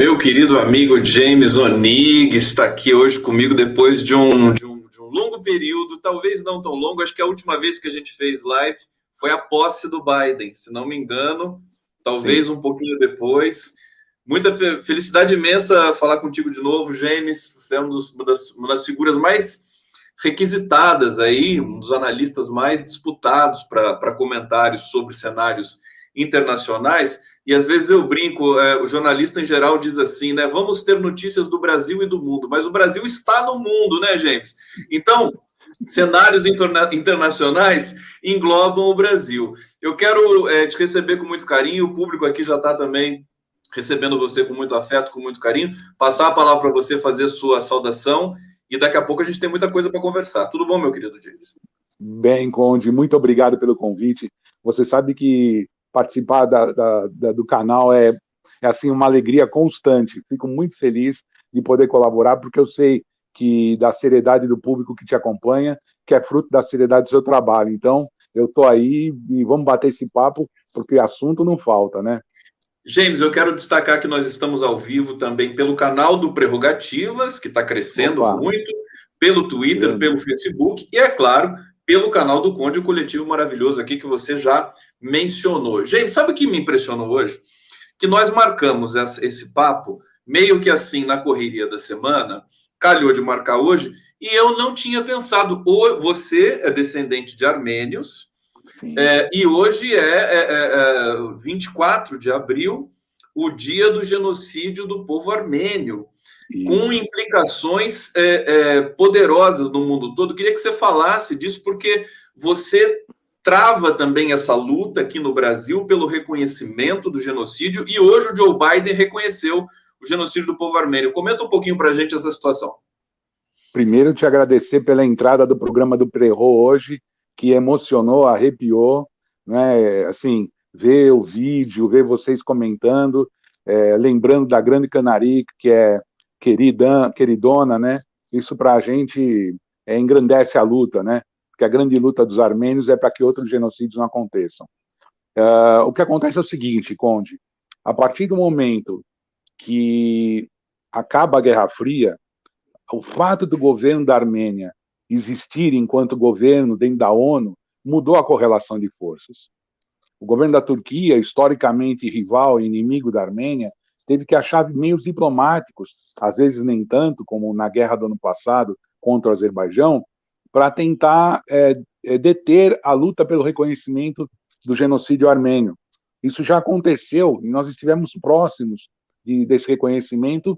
Meu querido amigo James Onig está aqui hoje comigo depois de um, de um, longo período, talvez não tão longo, acho que a última vez que a gente fez live foi a posse do Biden, se não me engano, talvez Sim. um pouquinho depois. Muita felicidade imensa falar contigo de novo, James. Você é um dos, uma, das, uma das figuras mais requisitadas aí, um dos analistas mais disputados para comentários sobre cenários internacionais. E às vezes eu brinco, é, o jornalista em geral diz assim, né? Vamos ter notícias do Brasil e do mundo, mas o Brasil está no mundo, né, James? Então, cenários interna internacionais englobam o Brasil. Eu quero é, te receber com muito carinho, o público aqui já está também recebendo você com muito afeto, com muito carinho. Passar a palavra para você fazer sua saudação e daqui a pouco a gente tem muita coisa para conversar. Tudo bom, meu querido James? Bem, Conde, muito obrigado pelo convite. Você sabe que participar da, da, da, do canal é, é assim uma alegria constante. Fico muito feliz de poder colaborar, porque eu sei que da seriedade do público que te acompanha, que é fruto da seriedade do seu trabalho. Então, eu estou aí e vamos bater esse papo, porque assunto não falta, né? James, eu quero destacar que nós estamos ao vivo também pelo canal do Prerrogativas, que está crescendo Opa. muito, pelo Twitter, pelo Facebook e, é claro, pelo canal do Conde, o coletivo maravilhoso aqui que você já mencionou. Gente, sabe o que me impressionou hoje? Que nós marcamos esse papo meio que assim na correria da semana, calhou de marcar hoje, e eu não tinha pensado. Você é descendente de armênios, é, e hoje é, é, é 24 é, de abril, o dia do genocídio do povo armênio com implicações é, é, poderosas no mundo todo. queria que você falasse disso, porque você trava também essa luta aqui no Brasil pelo reconhecimento do genocídio, e hoje o Joe Biden reconheceu o genocídio do povo armênio. Comenta um pouquinho para a gente essa situação. Primeiro, te agradecer pela entrada do programa do Prerro hoje, que emocionou, arrepiou, né? Assim, ver o vídeo, ver vocês comentando, é, lembrando da Grande Canarica, que é querida, queridona, né? Isso para a gente é, engrandece a luta, né? Porque a grande luta dos armênios é para que outros genocídios não aconteçam. Uh, o que acontece é o seguinte, Conde, a partir do momento que acaba a Guerra Fria, o fato do governo da Armênia existir enquanto governo dentro da ONU mudou a correlação de forças. O governo da Turquia, historicamente rival e inimigo da Armênia, teve que achar meios diplomáticos, às vezes nem tanto, como na guerra do ano passado contra o Azerbaijão, para tentar é, é, deter a luta pelo reconhecimento do genocídio armênio. Isso já aconteceu e nós estivemos próximos de, desse reconhecimento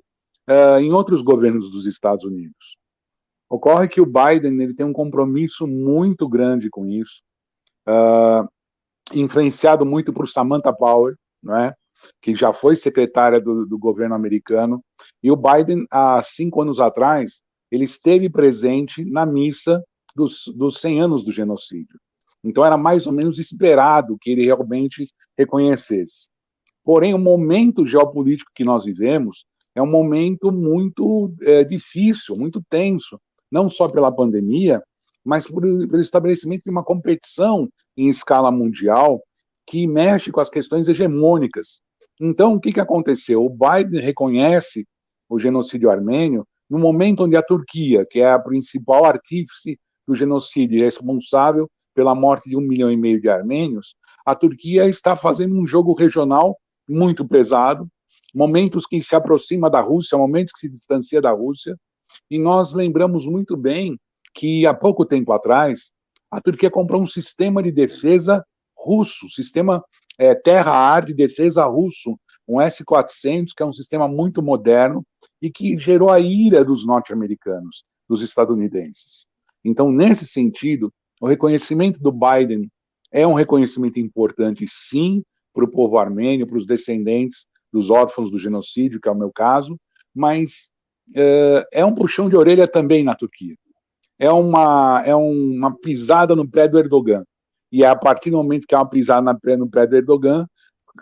uh, em outros governos dos Estados Unidos. Ocorre que o Biden ele tem um compromisso muito grande com isso, uh, influenciado muito por Samantha Power, não é? que já foi secretária do, do governo americano, e o Biden, há cinco anos atrás, ele esteve presente na missa dos, dos 100 anos do genocídio. Então era mais ou menos esperado que ele realmente reconhecesse. Porém, o momento geopolítico que nós vivemos é um momento muito é, difícil, muito tenso, não só pela pandemia, mas por, pelo estabelecimento de uma competição em escala mundial que mexe com as questões hegemônicas então, o que, que aconteceu? O Biden reconhece o genocídio armênio no momento onde a Turquia, que é a principal artífice do genocídio responsável pela morte de um milhão e meio de armênios, a Turquia está fazendo um jogo regional muito pesado, momentos que se aproxima da Rússia, momentos que se distancia da Rússia, e nós lembramos muito bem que há pouco tempo atrás a Turquia comprou um sistema de defesa russo, sistema é, terra-ar de defesa russo, um S-400, que é um sistema muito moderno e que gerou a ira dos norte-americanos, dos estadunidenses. Então, nesse sentido, o reconhecimento do Biden é um reconhecimento importante, sim, para o povo armênio, para os descendentes dos órfãos do genocídio, que é o meu caso, mas é, é um puxão de orelha também na Turquia. é uma, é uma pisada no pé do Erdogan. E é a partir do momento que é uma pisada no pé do Erdogan,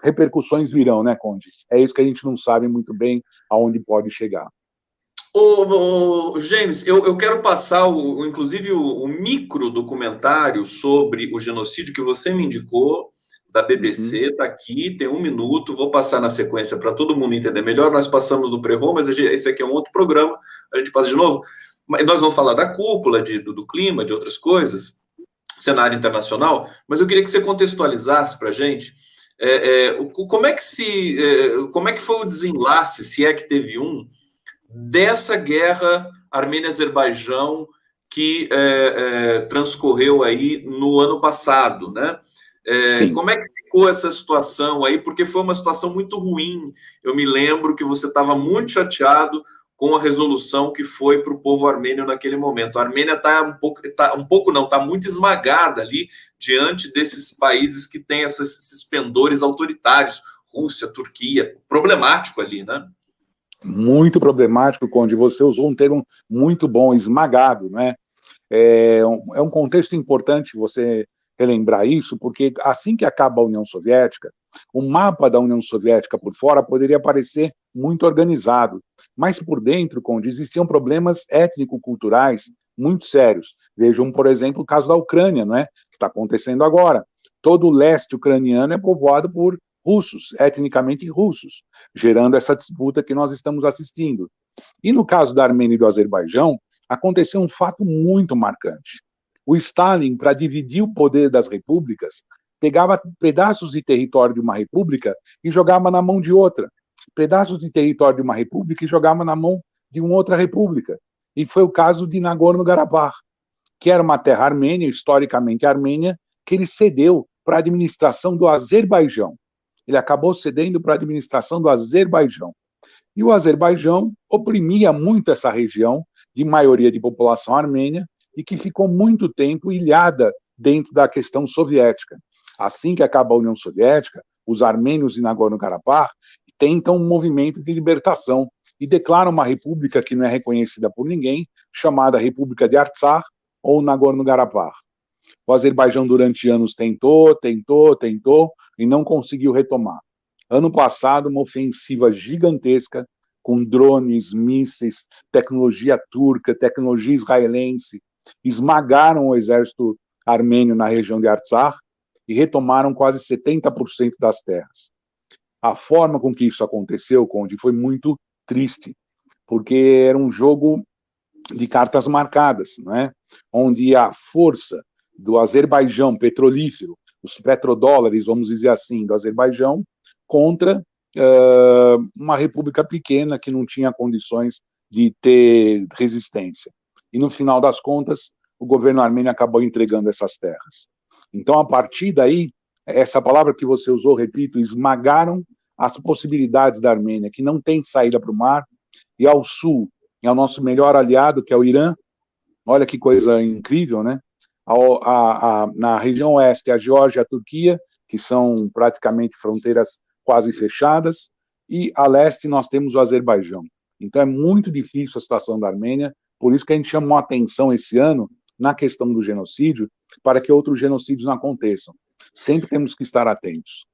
repercussões virão, né, Conde? É isso que a gente não sabe muito bem aonde pode chegar. Ô, ô, James, eu, eu quero passar, o, inclusive, o, o, micro documentário sobre o genocídio que você me indicou, da BBC, está uhum. aqui, tem um minuto, vou passar na sequência para todo mundo entender melhor. Nós passamos no pré mas esse aqui é um outro programa, a gente passa de novo. Mas nós vamos falar da cúpula, de, do, do clima, de outras coisas, cenário internacional, mas eu queria que você contextualizasse para a gente é, é, como é que se, é, como é que foi o desenlace, se é que teve um, dessa guerra Armênia-Azerbaijão que é, é, transcorreu aí no ano passado, né? Como é que ficou essa situação aí? Porque foi uma situação muito ruim. Eu me lembro que você estava muito chateado com a resolução que foi para o povo armênio naquele momento. A Armênia está um pouco, tá, um pouco não, está muito esmagada ali diante desses países que têm esses, pendores autoritários, Rússia, Turquia, problemático ali, né? muito problemático, Conde. Você usou um termo muito bom, esmagado, né? É um, é um contexto importante você relembrar isso, porque assim que acaba a União Soviética, o mapa da União Soviética por fora poderia parecer muito organizado, mas por dentro, Conde, existiam problemas étnico-culturais muito sérios. Vejam, por exemplo, o caso da Ucrânia, não é? que está acontecendo agora. Todo o leste ucraniano é povoado por russos, etnicamente russos, gerando essa disputa que nós estamos assistindo. E no caso da Armênia e do Azerbaijão, aconteceu um fato muito marcante. O Stalin, para dividir o poder das repúblicas, pegava pedaços de território de uma república e jogava na mão de outra, pedaços de território de uma república e jogava na mão de uma outra república. E foi o caso de Nagorno-Karabakh, que era uma terra armênia, historicamente armênia, que ele cedeu para a administração do Azerbaijão ele acabou cedendo para a administração do Azerbaijão. E o Azerbaijão oprimia muito essa região, de maioria de população armênia, e que ficou muito tempo ilhada dentro da questão soviética. Assim que acaba a União Soviética, os armênios de Nagorno-Karabakh tentam um movimento de libertação e declaram uma república que não é reconhecida por ninguém, chamada República de Artsakh ou Nagorno-Karabakh. O Azerbaijão durante anos tentou, tentou, tentou, e não conseguiu retomar. Ano passado, uma ofensiva gigantesca com drones, mísseis, tecnologia turca, tecnologia israelense, esmagaram o exército armênio na região de Artsakh e retomaram quase 70% das terras. A forma com que isso aconteceu, Conde, foi muito triste, porque era um jogo de cartas marcadas, né? onde a força do Azerbaijão petrolífero os petrodólares, vamos dizer assim, do Azerbaijão, contra uh, uma república pequena que não tinha condições de ter resistência. E no final das contas, o governo armênio acabou entregando essas terras. Então, a partir daí, essa palavra que você usou, repito, esmagaram as possibilidades da Armênia, que não tem saída para o mar, e ao sul é o nosso melhor aliado, que é o Irã. Olha que coisa incrível, né? a, a, na região oeste, a Geórgia e a Turquia, que são praticamente fronteiras quase fechadas, e a leste nós temos o Azerbaijão. Então é muito difícil a situação da Armênia, por isso que a gente chamou a atenção esse ano na questão do genocídio, para que outros genocídios não aconteçam. Sempre temos que estar atentos.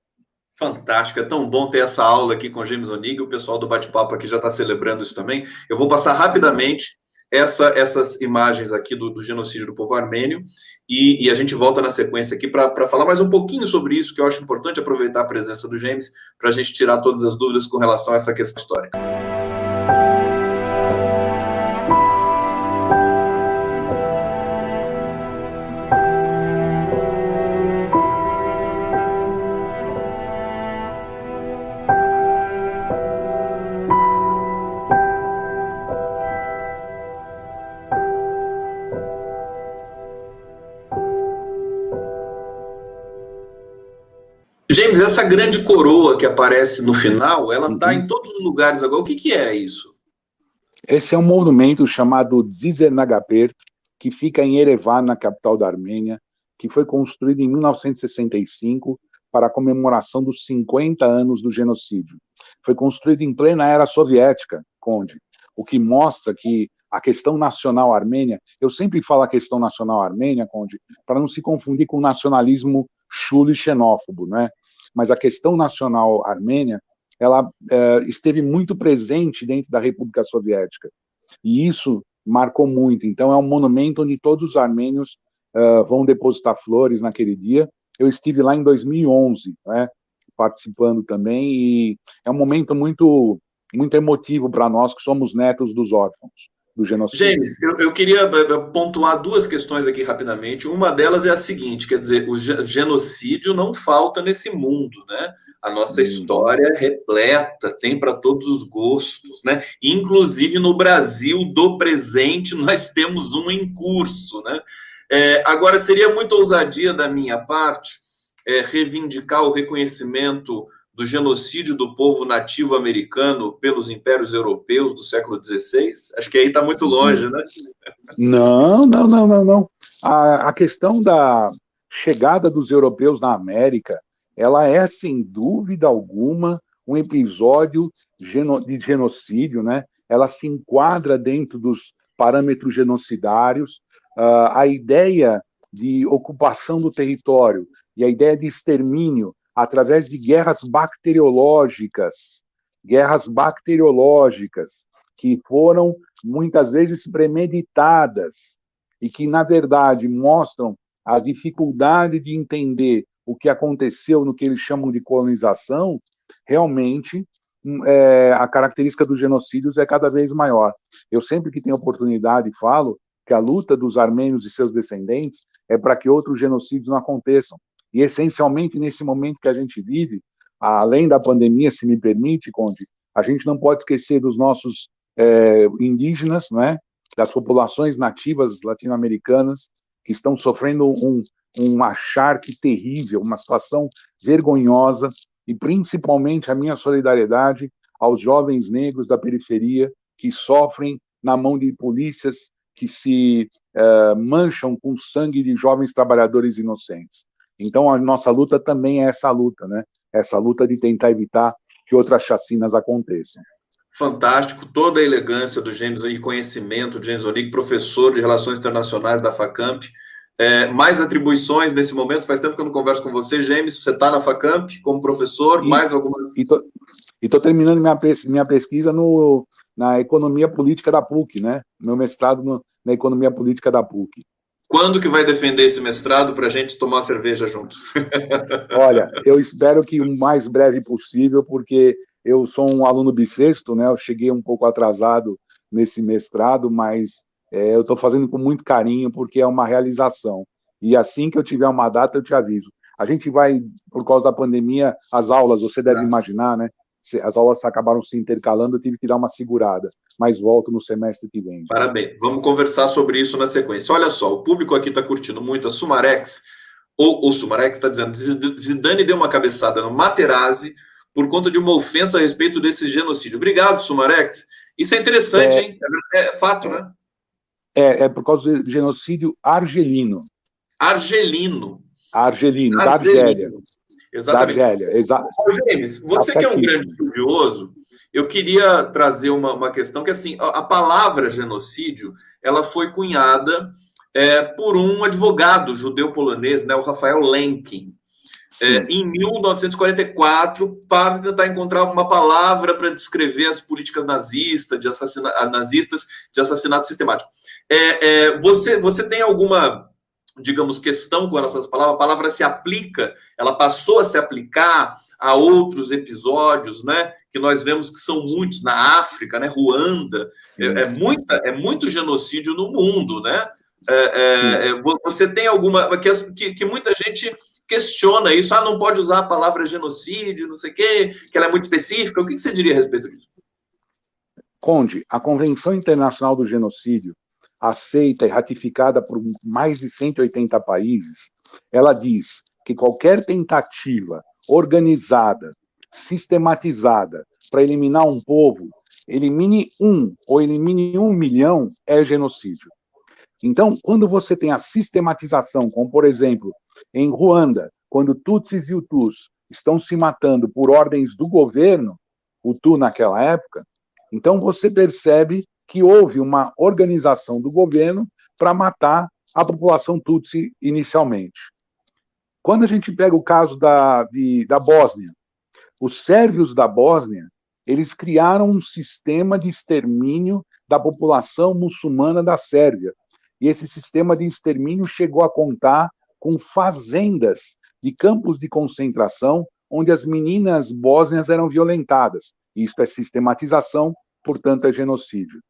Fantástico, é tão bom ter essa aula aqui com James Onig, o pessoal do bate-papo aqui já está celebrando isso também. Eu vou passar rapidamente essa, essas imagens aqui do, do, genocídio do povo armênio, e, e a gente volta na sequência aqui para falar mais um pouquinho sobre isso, que eu acho importante aproveitar a presença do James para a gente tirar todas as dúvidas com relação a essa questão histórica. Essa grande coroa que aparece no final, ela está uhum. em todos os lugares agora. O que, que é isso? Esse é um monumento chamado Dzizenagapert, que fica em Erevan, na capital da Armênia, que foi construído em 1965 para a comemoração dos 50 anos do genocídio. Foi construído em plena era soviética, Conde, o que mostra que a questão nacional armênia, eu sempre falo a questão nacional armênia, Conde, para não se confundir com o nacionalismo chulo e xenófobo, né? Mas a questão nacional armênia, ela é, esteve muito presente dentro da República Soviética. E isso marcou muito. Então, é um monumento onde todos os armênios uh, vão depositar flores naquele dia. Eu estive lá em 2011, né, participando também, e é um momento muito, muito emotivo para nós que somos netos dos órfãos do genocídio. James, eu, eu, queria eh, eh, pontuar duas questões aqui rapidamente. Uma delas é a seguinte: quer dizer, o genocídio não falta nesse mundo, né? A nossa história é repleta, tem para todos os gostos, né? Inclusive no Brasil do presente nós temos um em curso, né? É, agora seria muita ousadia da minha parte é, reivindicar o reconhecimento do genocídio do povo nativo americano pelos impérios europeus do século XVI? Acho que aí está muito longe, né? Não, não, não, não, não. A, a questão da chegada dos europeus na América, ela é, sem dúvida alguma, um episódio de genocídio, né? Ela se enquadra dentro dos parâmetros genocidários. Uh, a ideia de ocupação do território e a ideia de extermínio através de guerras bacteriológicas, guerras bacteriológicas que foram muitas vezes premeditadas e que na verdade mostram a dificuldade de entender o que aconteceu no que eles chamam de colonização, realmente hum, é, a característica dos genocídios é cada vez maior. Eu sempre que tenho oportunidade falo que a luta dos armênios e seus descendentes é para que outros genocídios não aconteçam, e, essencialmente, nesse momento que a gente vive, além da pandemia, se me permite, Conde, a gente não pode esquecer dos nossos é, indígenas, não é? das populações nativas latino-americanas, que estão sofrendo um, um acharque terrível, uma situação vergonhosa, e principalmente a minha solidariedade aos jovens negros da periferia que sofrem na mão de polícias que se uh, mancham com sangue de jovens trabalhadores inocentes. Então, a nossa luta também é essa luta, né? Essa luta de tentar evitar que outras chacinas aconteçam. Fantástico, toda a elegância do James e conhecimento do James Onig, professor de Relações Internacionais da FACAMP. É, mais atribuições nesse momento? Faz tempo que eu não converso com você, James. Você está na FACAMP como professor? E, mais algumas. E estou terminando minha, minha pesquisa no, na economia política da PUC, né? Meu mestrado no, na economia política da PUC. Quando que vai defender esse mestrado para a gente tomar cerveja junto? Olha, eu espero que o mais breve possível, porque eu sou um aluno bissexto, né? Eu cheguei um pouco atrasado nesse mestrado, mas é, eu estou fazendo com muito carinho, porque é uma realização. E assim que eu tiver uma data, eu te aviso. A gente vai, por causa da pandemia, as aulas, você deve tá. imaginar, né? As aulas acabaram se intercalando, eu tive que dar uma segurada, mas volto no semestre que vem. Parabéns. Vamos conversar sobre isso na sequência. Olha só, o público aqui está curtindo muito a Sumarex, ou o Sumarex está dizendo, Zidane deu uma cabeçada no Materazzi por conta de uma ofensa a respeito desse genocídio. Obrigado, Sumarex. Isso é interessante, é, hein? É, é fato, né? É, é por causa do genocídio argelino. Argelino. Argelino, argelino. da Argélia. Exatamente. Da Argélia, exa James, você tá que é um grande estudioso, eu queria trazer uma, uma questão que, assim, a, a palavra genocídio, ela foi cunhada é, por um advogado judeu-polonês, né, o Rafael Lenkin, é, em 1944, para tentar encontrar uma palavra para descrever as políticas nazistas de, assassina nazistas de assassinato sistemático. É, é, você, você tem alguma digamos, questão com essas palavras, a palavra se aplica, ela passou a se aplicar a outros episódios, né? Que nós vemos que são muitos na África, né? Ruanda, é, é, muita, é muito genocídio no mundo, né? É, é, é você tem alguma que, que, que, muita gente questiona isso, ah, não pode usar a palavra genocídio, não sei o quê, que ela é muito específica. O que você diria a respeito disso? Conde, a Convenção Internacional do Genocídio aceita e ratificada por mais de 180 países, ela diz que qualquer tentativa organizada, sistematizada para eliminar um povo, elimine um ou elimine um milhão, é genocídio. Então, quando você tem a sistematização, como por exemplo, em Ruanda, quando Tutsis e Hutus estão se matando por ordens do governo, o Tu naquela época, então você percebe que houve uma organização do governo para matar a população Tutsi inicialmente. Quando a gente pega o caso da, de, da Bósnia, os sérvios da Bósnia, eles criaram um sistema de extermínio da população muçulmana da Sérvia. E esse sistema de extermínio chegou a contar com fazendas de campos de concentração onde as meninas bósnias eram violentadas. Isto é sistematização, portanto, é genocídio.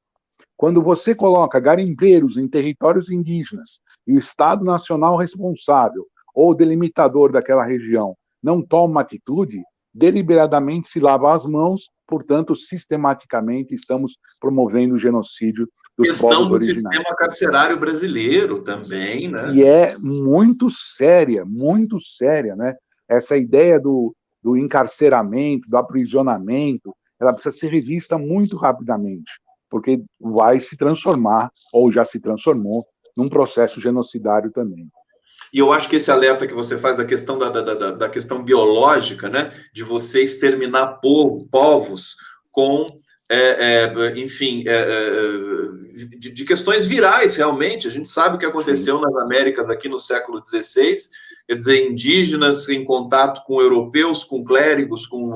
Quando você coloca garimpeiros em territórios indígenas e o Estado Nacional responsável ou delimitador daquela região não toma atitude, deliberadamente se lava as mãos, portanto, sistematicamente estamos promovendo o genocídio dos questão povos do originários. sistema carcerário brasileiro também, né? E é muito séria, muito séria, né? Essa ideia do, do encarceramento, do aprisionamento, ela precisa ser revista muito rapidamente, porque vai se transformar, ou já se transformou, num processo genocidário também. E eu acho que esse alerta que você faz da questão da, da, da, da questão biológica, né, de você exterminar povo, povos com, é, é, enfim, é, é, de, de, questões virais, realmente. A gente sabe o que aconteceu Sim. nas Américas aqui no século XVI, quer dizer, indígenas em contato com europeus, com clérigos, com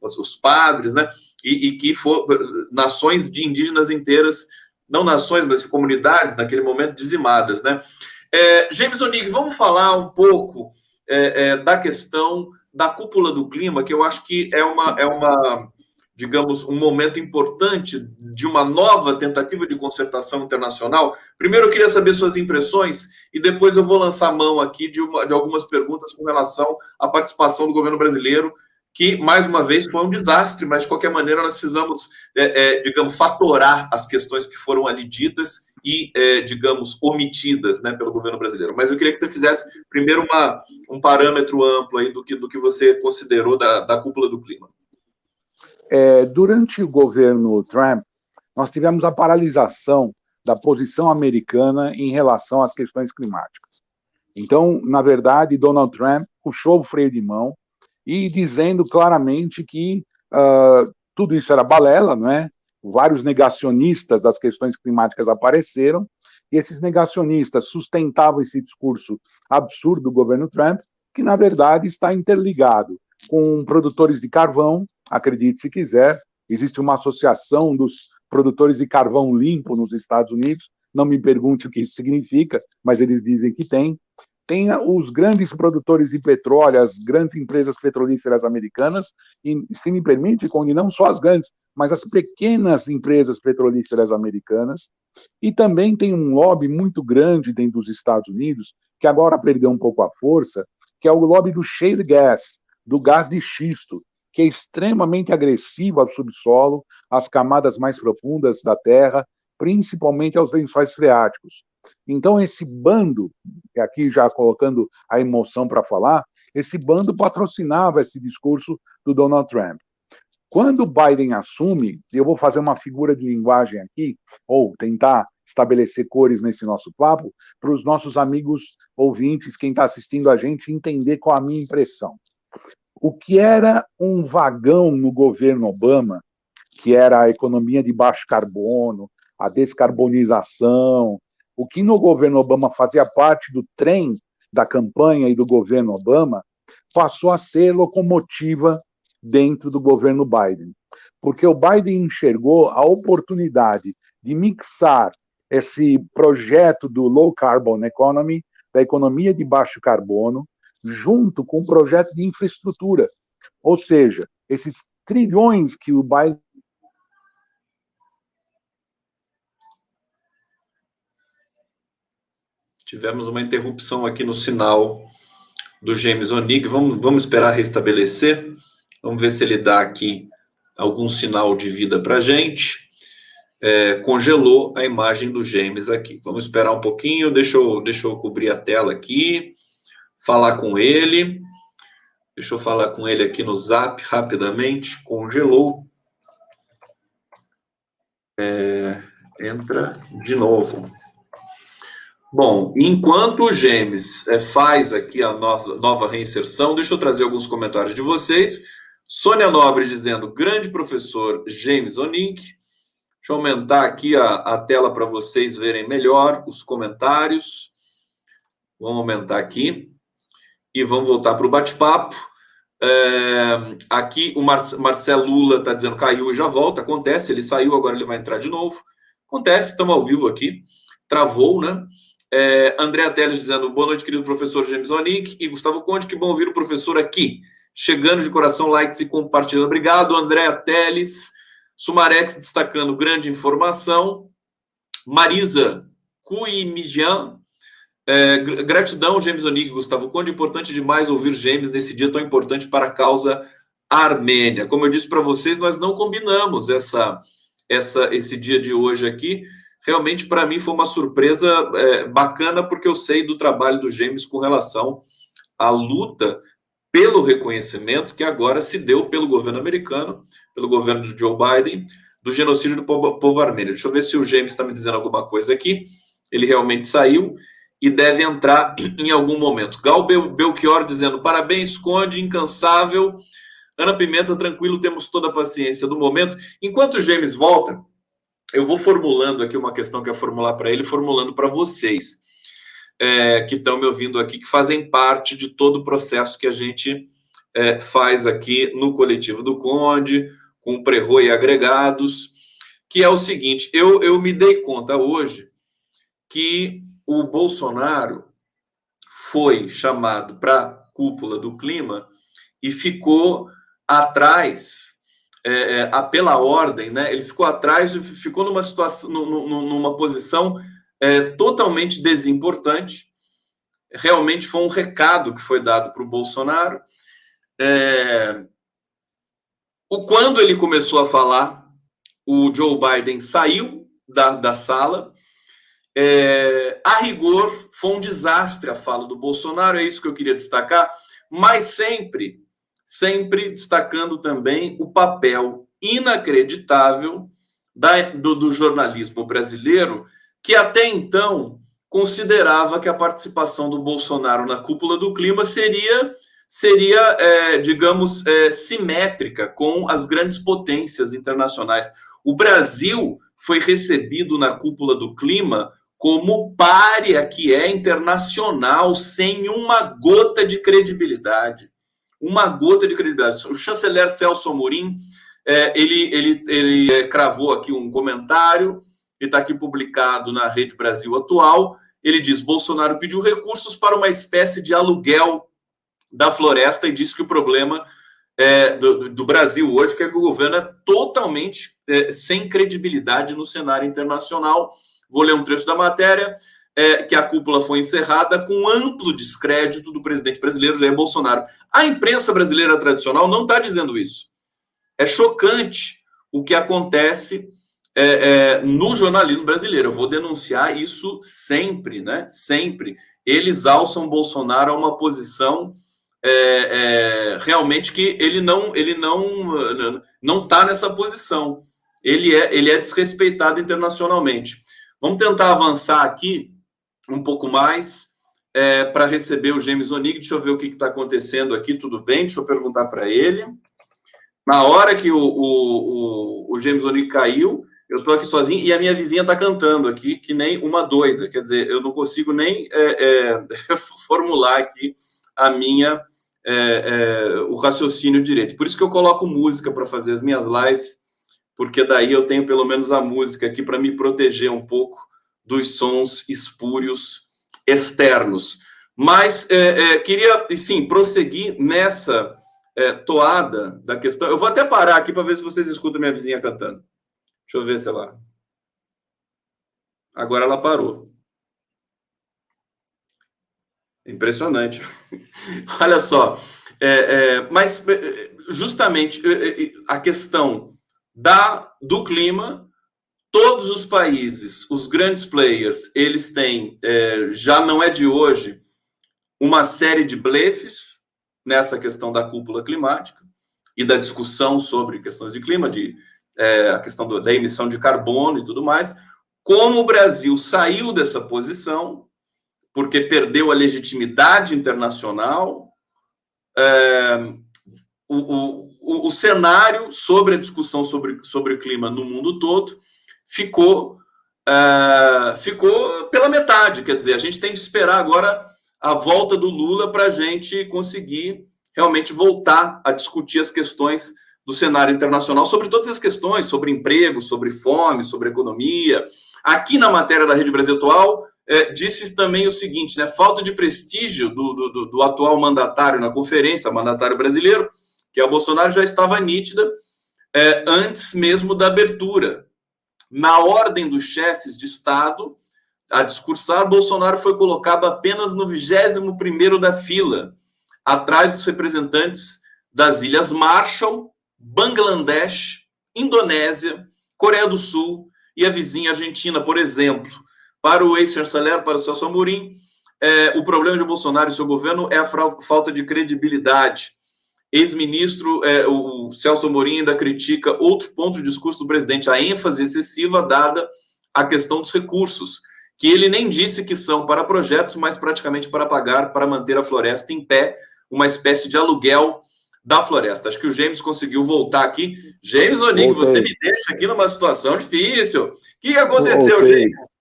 os padres, né, e, e que for, nações de indígenas inteiras, não nações, mas comunidades, naquele momento, dizimadas, né. É, James O'Neill, vamos falar um pouco é, é, da questão da cúpula do clima, que eu acho que é uma, é uma, digamos, um momento importante de uma nova tentativa de concertação internacional. Primeiro, eu queria saber suas impressões e depois eu vou lançar mão aqui de, uma, de algumas perguntas com relação à participação do governo brasileiro que, mais uma vez, foi um desastre, mas de qualquer maneira nós precisamos, é, é, digamos, fatorar as questões que foram ali ditas e, é, digamos, omitidas né, pelo governo brasileiro. Mas eu queria que você fizesse primeiro uma, um parâmetro amplo aí do que, do que você considerou da, da cúpula do clima. É, durante o governo Trump, nós tivemos a paralisação da posição americana em relação às questões climáticas. Então, na verdade, Donald Trump puxou o freio de mão e dizendo claramente que uh, tudo isso era balela, não é? Vários negacionistas das questões climáticas apareceram, e esses negacionistas sustentavam esse discurso absurdo do governo Trump, que na verdade está interligado com produtores de carvão, acredite se quiser, existe uma associação dos produtores de carvão limpo nos Estados Unidos, não me pergunte o que isso significa, mas eles dizem que tem, tem os grandes produtores de petróleo, as grandes empresas petrolíferas americanas, e, se me permite, Conde, não só as grandes, mas as pequenas empresas petrolíferas americanas, e também tem um lobby muito grande dentro dos Estados Unidos, que agora perdeu um pouco a força, que é o lobby do shale gas, do gás de xisto, que é extremamente agressivo ao subsolo, às camadas mais profundas da terra, principalmente aos lençóis freáticos. Então, esse bando, aqui já colocando a emoção para falar, esse bando patrocinava esse discurso do Donald Trump. Quando Biden assume, eu vou fazer uma figura de linguagem aqui, ou tentar estabelecer cores nesse nosso papo, para os nossos amigos ouvintes, quem está assistindo a gente, entender qual a minha impressão. O que era um vagão no governo Obama, que era a economia de baixo carbono, a descarbonização, o que no governo Obama fazia parte do trem da campanha e do governo Obama, passou a ser locomotiva dentro do governo Biden. Porque o Biden enxergou a oportunidade de mixar esse projeto do low carbon economy, da economia de baixo carbono, junto com o projeto de infraestrutura. Ou seja, esses trilhões que o Biden Tivemos uma interrupção aqui no sinal do James Onig. Vamos, vamos esperar restabelecer. Vamos ver se ele dá aqui algum sinal de vida para a gente. É, congelou a imagem do James aqui. Vamos esperar um pouquinho. Deixa eu, deixa eu cobrir a tela aqui. Falar com ele. Deixa eu falar com ele aqui no zap rapidamente. Congelou. É, entra de novo. Bom, enquanto o Gêmeos é, faz aqui a nova reinserção, deixa eu trazer alguns comentários de vocês. Sônia Nobre dizendo, grande professor James Onink. Deixa eu aumentar aqui a, a tela para vocês verem melhor os comentários. Vamos aumentar aqui e vamos voltar para o bate-papo. É, aqui o Mar Marcelo Lula está dizendo caiu e já volta. Acontece, ele saiu, agora ele vai entrar de novo. Acontece, estamos ao vivo aqui. Travou, né? É, Andréa Teles dizendo boa noite, querido professor James Onick e Gustavo Conte, que bom ouvir o professor aqui. Chegando de coração, likes e compartilhando. Obrigado, Andréa Teles. Sumarex destacando grande informação. Marisa Cuimijan. É, gratidão, James Onig, Gustavo Conde. Importante demais ouvir James nesse dia tão importante para a causa armênia. Como eu disse para vocês, nós não combinamos essa, essa, esse dia de hoje aqui. Realmente, para mim, foi uma surpresa é, bacana, porque eu sei do trabalho do James com relação à luta pelo reconhecimento que agora se deu pelo governo americano, pelo governo do Joe Biden, do genocídio do povo, povo armênio. Deixa eu ver se o James está me dizendo alguma coisa aqui. Ele realmente saiu e deve entrar em algum momento. Gal Belchior dizendo: parabéns, Conde, incansável. Ana Pimenta, tranquilo, temos toda a paciência do momento. Enquanto o James volta, eu vou formulando aqui uma questão que eu formular para ele, formulando para vocês é, que estão me ouvindo aqui, que fazem parte de todo o processo que a gente é, faz aqui no coletivo do Conde, com Prerro e agregados, que é o seguinte: eu, eu me dei conta hoje que o Bolsonaro foi chamado para a cúpula do clima e ficou atrás, é, é pela ordem, né? Ele ficou atrás, ficou numa situação, numa posição é, totalmente desimportante. Realmente foi um recado que foi dado para o Bolsonaro. É, o, quando ele começou a falar, o Joe Biden saiu da, da sala. É, a rigor, foi um desastre a fala do Bolsonaro, é isso que eu queria destacar, mas sempre, sempre destacando também o papel inacreditável da, do, do jornalismo brasileiro que até então considerava que a participação do Bolsonaro na cúpula do clima seria, seria é, digamos, é, simétrica com as grandes potências internacionais. O Brasil foi recebido na cúpula do clima como párea que é internacional, sem uma gota de credibilidade. Uma gota de credibilidade. O chanceler Celso Amorim, é, ele, ele, ele é, cravou aqui um comentário ele está aqui publicado na Rede Brasil Atual. Ele diz: Bolsonaro pediu recursos para uma espécie de aluguel da floresta e disse que o problema é, do, do, Brasil hoje é que o governo é totalmente é, sem credibilidade no cenário internacional. Vou ler um trecho da matéria. É, que a cúpula foi encerrada com amplo descrédito do presidente brasileiro Jair Bolsonaro. A imprensa brasileira tradicional não está dizendo isso. É chocante o que acontece é, é, no jornalismo brasileiro. Eu vou denunciar isso sempre, né? Sempre. Eles alçam Bolsonaro a uma posição é, é realmente que ele não ele não não está nessa posição. Ele é ele é desrespeitado internacionalmente. Vamos tentar avançar aqui um pouco mais é, para receber o James Onig. Deixa eu ver o que está acontecendo aqui. Tudo bem? Deixa eu perguntar para ele. Na hora que o, o, o, o James Onig caiu, eu estou aqui sozinho e a minha vizinha está cantando aqui, que nem uma doida. Quer dizer, eu não consigo nem é, é, formular aqui a minha é, é, o raciocínio direito. Por isso que eu coloco música para fazer as minhas lives, porque daí eu tenho pelo menos a música aqui para me proteger um pouco dos sons espúrios externos. Mas é, é, queria, sim, prosseguir nessa toada da questão. Eu vou até parar aqui para ver se vocês escutam minha vizinha cantando. Deixa eu ver se ela. Agora ela parou. Impressionante. Olha só. É, é, mas é, justamente é, é, a questão da, do clima, todos os países, os grandes players, eles têm, é, já não é de hoje, uma série de blefes nessa questão da cúpula climática e da discussão sobre questões de clima, de é, a questão do, da emissão de carbono e tudo mais. Como o Brasil saiu dessa posição, porque perdeu a legitimidade internacional, é, o, o, o, cenário sobre a discussão sobre, sobre clima no mundo todo ficou, uh, ficou pela metade. Quer dizer, a gente tem de esperar agora a volta do Lula para a gente conseguir realmente voltar a discutir as questões do cenário internacional, sobre todas as questões, sobre emprego, sobre fome, sobre economia. Aqui na matéria da Rede Brasil Atual, é, disse também o seguinte, né, falta de prestígio do, do, do atual mandatário na conferência, mandatário brasileiro, que é o Bolsonaro, já estava nítida é, antes mesmo da abertura. Na ordem dos chefes de Estado a discursar, Bolsonaro foi colocado apenas no 21º da fila, atrás dos representantes das Ilhas Marshall, Bangladesh, Indonésia, Coreia do Sul e a vizinha Argentina, por exemplo. Para o ex-chanceler, para o Celso Amorim, é, o problema de Bolsonaro e seu governo é a falta de credibilidade. Ex-ministro, é, o Celso Amorim ainda critica outro ponto do discurso do presidente, a ênfase excessiva dada à questão dos recursos, que ele nem disse que são para projetos, mas praticamente para pagar, para manter a floresta em pé, uma espécie de aluguel da floresta. Acho que o James conseguiu voltar aqui. James Onig, você me deixa aqui numa situação difícil. O que aconteceu, Voltei. James?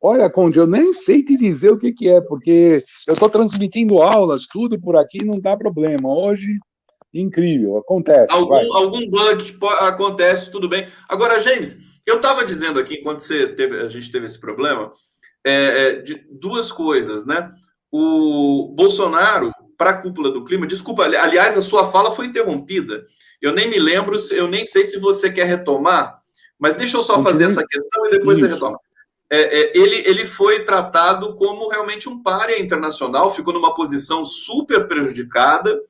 Olha, Conde, eu nem sei te dizer o que, que é, porque eu estou transmitindo aulas, tudo por aqui, não dá problema. Hoje, incrível, acontece. Algum, algum bug acontece, tudo bem. Agora, James, eu estava dizendo aqui, enquanto você teve, a gente teve esse problema, é, é, de duas coisas, né? O Bolsonaro para a cúpula do clima. Desculpa, aliás, a sua fala foi interrompida. Eu nem me lembro, eu nem sei se você quer retomar, mas deixa eu só fazer essa questão e depois Isso. você retoma. É, é, ele, ele foi tratado como realmente um párea internacional, ficou numa posição super prejudicada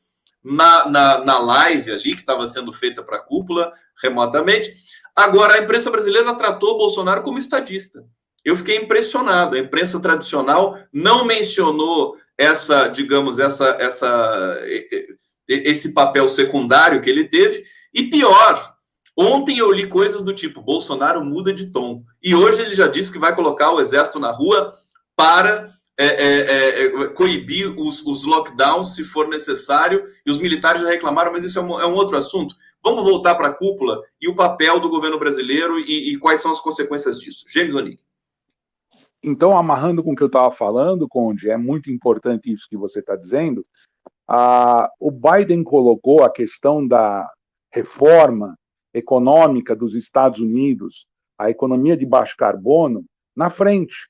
na, na, na live ali que estava sendo feita para a cúpula remotamente. Agora, a imprensa brasileira tratou Bolsonaro como estadista. Eu fiquei impressionado. A imprensa tradicional não mencionou essa, digamos, essa, essa, esse papel secundário que ele teve. E pior, ontem eu li coisas do tipo: Bolsonaro muda de tom. E hoje ele já disse que vai colocar o exército na rua para é, é, é, é coibir os, os, lockdowns se for necessário. E os militares já reclamaram, mas isso é um, é um outro assunto. Vamos voltar para a cúpula e o papel do governo brasileiro e, e quais são as consequências disso. James Onig. Então, amarrando com o que eu estava falando, Conde, é muito importante isso que você está dizendo. Ah, o Biden colocou a questão da reforma econômica dos Estados Unidos, a economia de baixo carbono, na frente.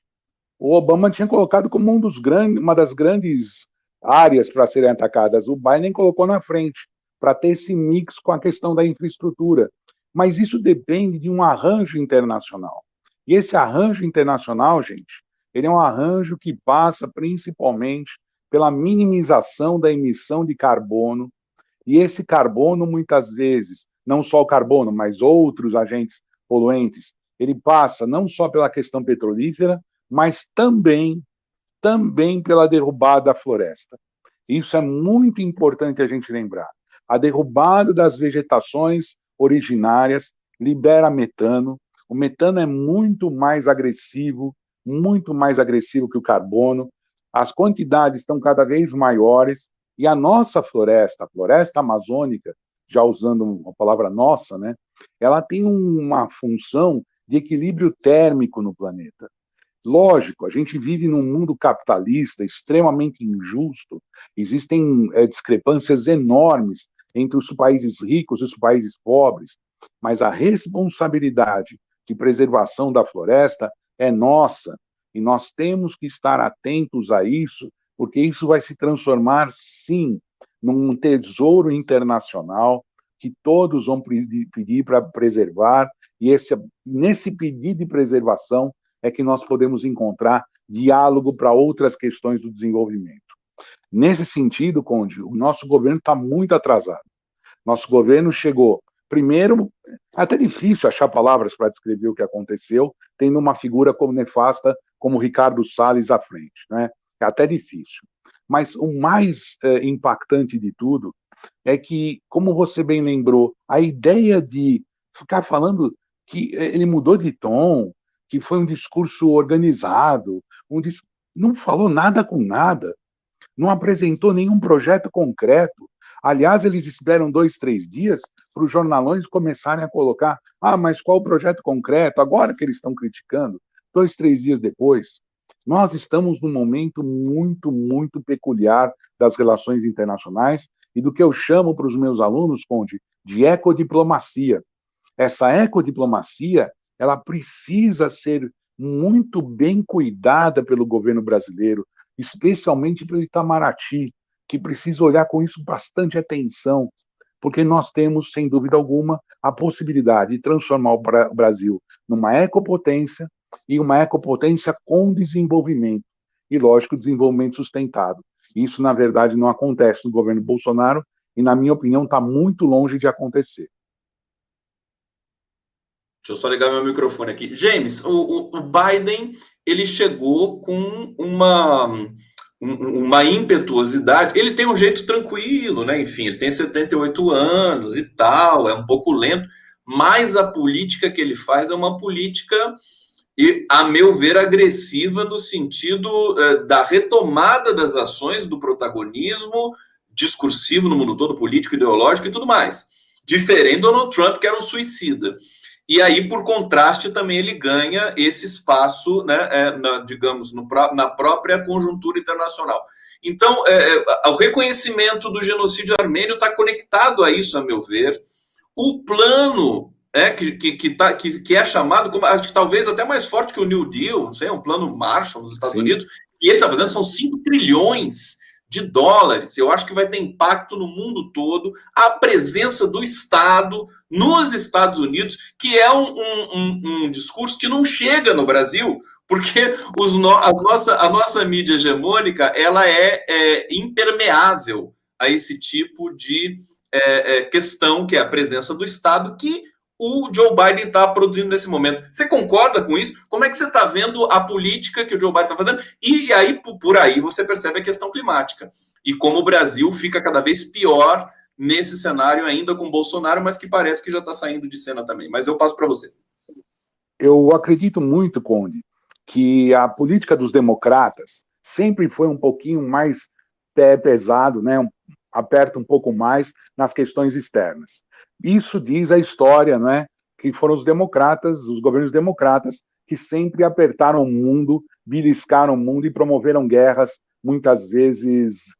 O Obama tinha colocado como um dos grandes, uma das grandes áreas para serem atacadas. O Biden colocou na frente para ter esse mix com a questão da infraestrutura. Mas isso depende de um arranjo internacional. E esse arranjo internacional, gente, ele é um arranjo que passa principalmente pela minimização da emissão de carbono. E esse carbono, muitas vezes, não só o carbono, mas outros agentes poluentes, ele passa não só pela questão petrolífera, mas também, também pela derrubada da floresta. Isso é muito importante a gente lembrar. A derrubada das vegetações originárias libera metano, o metano é muito mais agressivo, muito mais agressivo que o carbono. As quantidades estão cada vez maiores e a nossa floresta, a floresta amazônica, já usando a palavra nossa, né, ela tem uma função de equilíbrio térmico no planeta. Lógico, a gente vive num mundo capitalista extremamente injusto, existem é, discrepâncias enormes entre os países ricos e os países pobres, mas a responsabilidade de preservação da floresta é nossa. E nós temos que estar atentos a isso, porque isso vai se transformar, sim, num tesouro internacional que todos vão pedir para preservar, e esse, nesse pedido de preservação é que nós podemos encontrar diálogo para outras questões do desenvolvimento. Nesse sentido, Conde, o nosso governo está muito atrasado. Nosso governo chegou Primeiro, é até difícil achar palavras para descrever o que aconteceu, tendo uma figura como nefasta como Ricardo Salles à frente, né? É até difícil. Mas o mais é, impactante de tudo é que, como você bem lembrou, a ideia de ficar falando que ele mudou de tom, que foi um discurso organizado, um não falou nada com nada, não apresentou nenhum projeto concreto. Aliás, eles esperam dois, três dias para os jornalões começarem a colocar: ah, mas qual o projeto concreto? Agora que eles estão criticando, dois, três dias depois. Nós estamos num momento muito, muito peculiar das relações internacionais e do que eu chamo para os meus alunos, Conde, de ecodiplomacia. Essa ecodiplomacia, ela precisa ser muito bem cuidada pelo governo brasileiro, especialmente pelo Itamaraty, que precisa olhar com isso bastante atenção, porque nós temos, sem dúvida alguma, a possibilidade de transformar o Brasil numa ecopotência e uma ecopotência com desenvolvimento, e, lógico, desenvolvimento sustentado. Isso, na verdade, não acontece no governo Bolsonaro e, na minha opinião, está muito longe de acontecer. Deixa eu só ligar meu microfone aqui. James, o, o Biden ele chegou com uma, uma impetuosidade. Ele tem um jeito tranquilo, né? Enfim, ele tem 78 anos e tal, é um pouco lento, mas a política que ele faz é uma política, a meu ver, agressiva no sentido eh, da retomada das ações, do protagonismo discursivo no mundo todo, político, ideológico e tudo mais. Diferente do Donald Trump, que era um suicida. E aí, por contraste, também ele ganha esse espaço, né, é, na, digamos, no, na própria conjuntura internacional. Então, é, é, o reconhecimento do genocídio armênio está conectado a isso, a meu ver. O plano é, que, que, que, tá, que, que é chamado, como, acho que talvez até mais forte que o New Deal, não sei, um plano Marshall nos Estados Sim. Unidos, e ele está fazendo são 5 trilhões de dólares, eu acho que vai ter impacto no mundo todo a presença do Estado nos Estados Unidos, que é um, um, um discurso que não chega no Brasil, porque os no, a, nossa, a nossa mídia hegemônica ela é, é impermeável a esse tipo de é, é, questão, que é a presença do Estado, que o Joe Biden está produzindo nesse momento. Você concorda com isso? Como é que você está vendo a política que o Joe Biden está fazendo? E aí, por aí, você percebe a questão climática. E como o Brasil fica cada vez pior nesse cenário, ainda com Bolsonaro, mas que parece que já está saindo de cena também. Mas eu passo para você. Eu acredito muito, Conde, que a política dos democratas sempre foi um pouquinho mais pesado, né? aperta um pouco mais nas questões externas. Isso diz a história, não é? Que foram os democratas, os governos democratas, que sempre apertaram o mundo, beliscaram o mundo e promoveram guerras, muitas vezes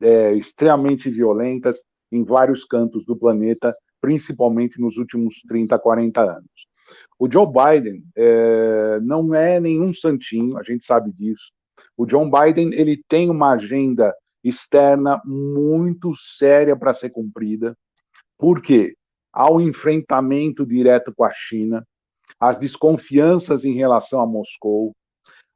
é, extremamente violentas, em vários cantos do planeta, principalmente nos últimos 30, 40 anos. O Joe Biden é, não é nenhum santinho, a gente sabe disso. O John Biden ele tem uma agenda externa muito séria para ser cumprida. Por quê? Há o um enfrentamento direto com a China, as desconfianças em relação a Moscou,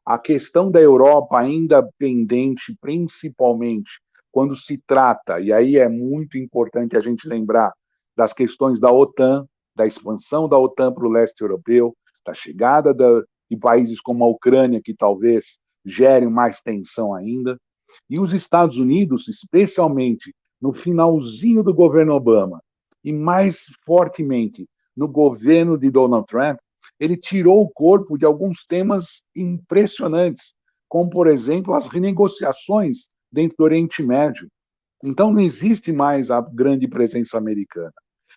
a questão da Europa ainda pendente, principalmente quando se trata, e aí é muito importante a gente lembrar das questões da OTAN, da expansão da OTAN para o leste europeu, da chegada da, de países como a Ucrânia, que talvez gerem mais tensão ainda, e os Estados Unidos, especialmente no finalzinho do governo Obama, e mais fortemente no governo de Donald Trump, ele tirou o corpo de alguns temas impressionantes, como, por exemplo, as renegociações dentro do Oriente Médio. Então, não existe mais a grande presença americana.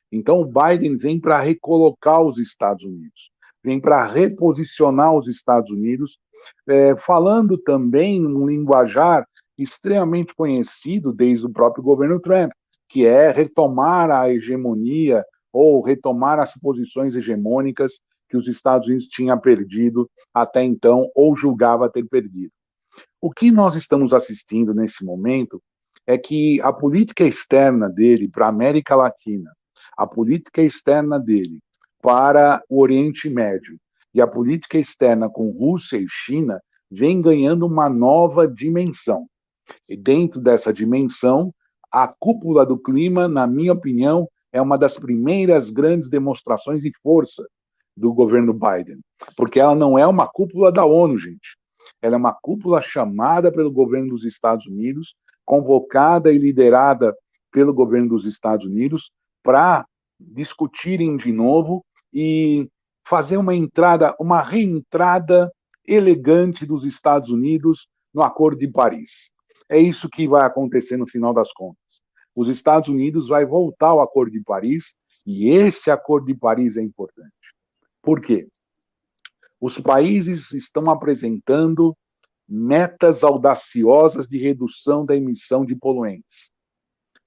Então, o Biden vem para recolocar os Estados Unidos, vem para reposicionar os Estados Unidos, é, falando também num linguajar extremamente conhecido desde o próprio governo Trump, que é retomar a hegemonia ou retomar as posições hegemônicas que os Estados Unidos tinham perdido até então ou julgava ter perdido. O que nós estamos assistindo nesse momento é que a política externa dele para a América Latina, a política externa dele para o Oriente Médio e a política externa com Rússia e China vem ganhando uma nova dimensão. E dentro dessa dimensão, a cúpula do clima, na minha opinião, é uma das primeiras grandes demonstrações de força do governo Biden, porque ela não é uma cúpula da ONU, gente. Ela é uma cúpula chamada pelo governo dos Estados Unidos, convocada e liderada pelo governo dos Estados Unidos para discutirem de novo e fazer uma entrada, uma reentrada elegante dos Estados Unidos no Acordo de Paris. É isso que vai acontecer no final das contas. os Estados Unidos vai voltar ao Acordo de Paris, e esse Acordo de Paris é importante. Por quê? Os países estão apresentando metas audaciosas de redução da emissão de poluentes.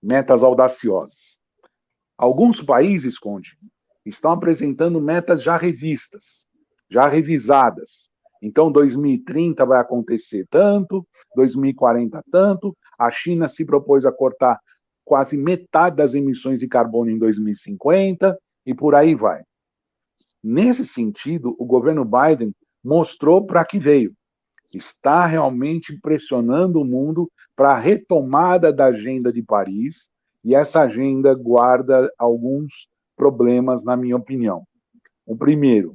Metas audaciosas. Alguns países, Conde, estão apresentando metas já revistas, já revisadas. Então, 2030 vai acontecer tanto, 2040 tanto. A China se propôs a cortar quase metade das emissões de carbono em 2050 e por aí vai. Nesse sentido, o governo Biden mostrou para que veio. Está realmente pressionando o mundo para a retomada da agenda de Paris, e essa agenda guarda alguns problemas, na minha opinião. O primeiro,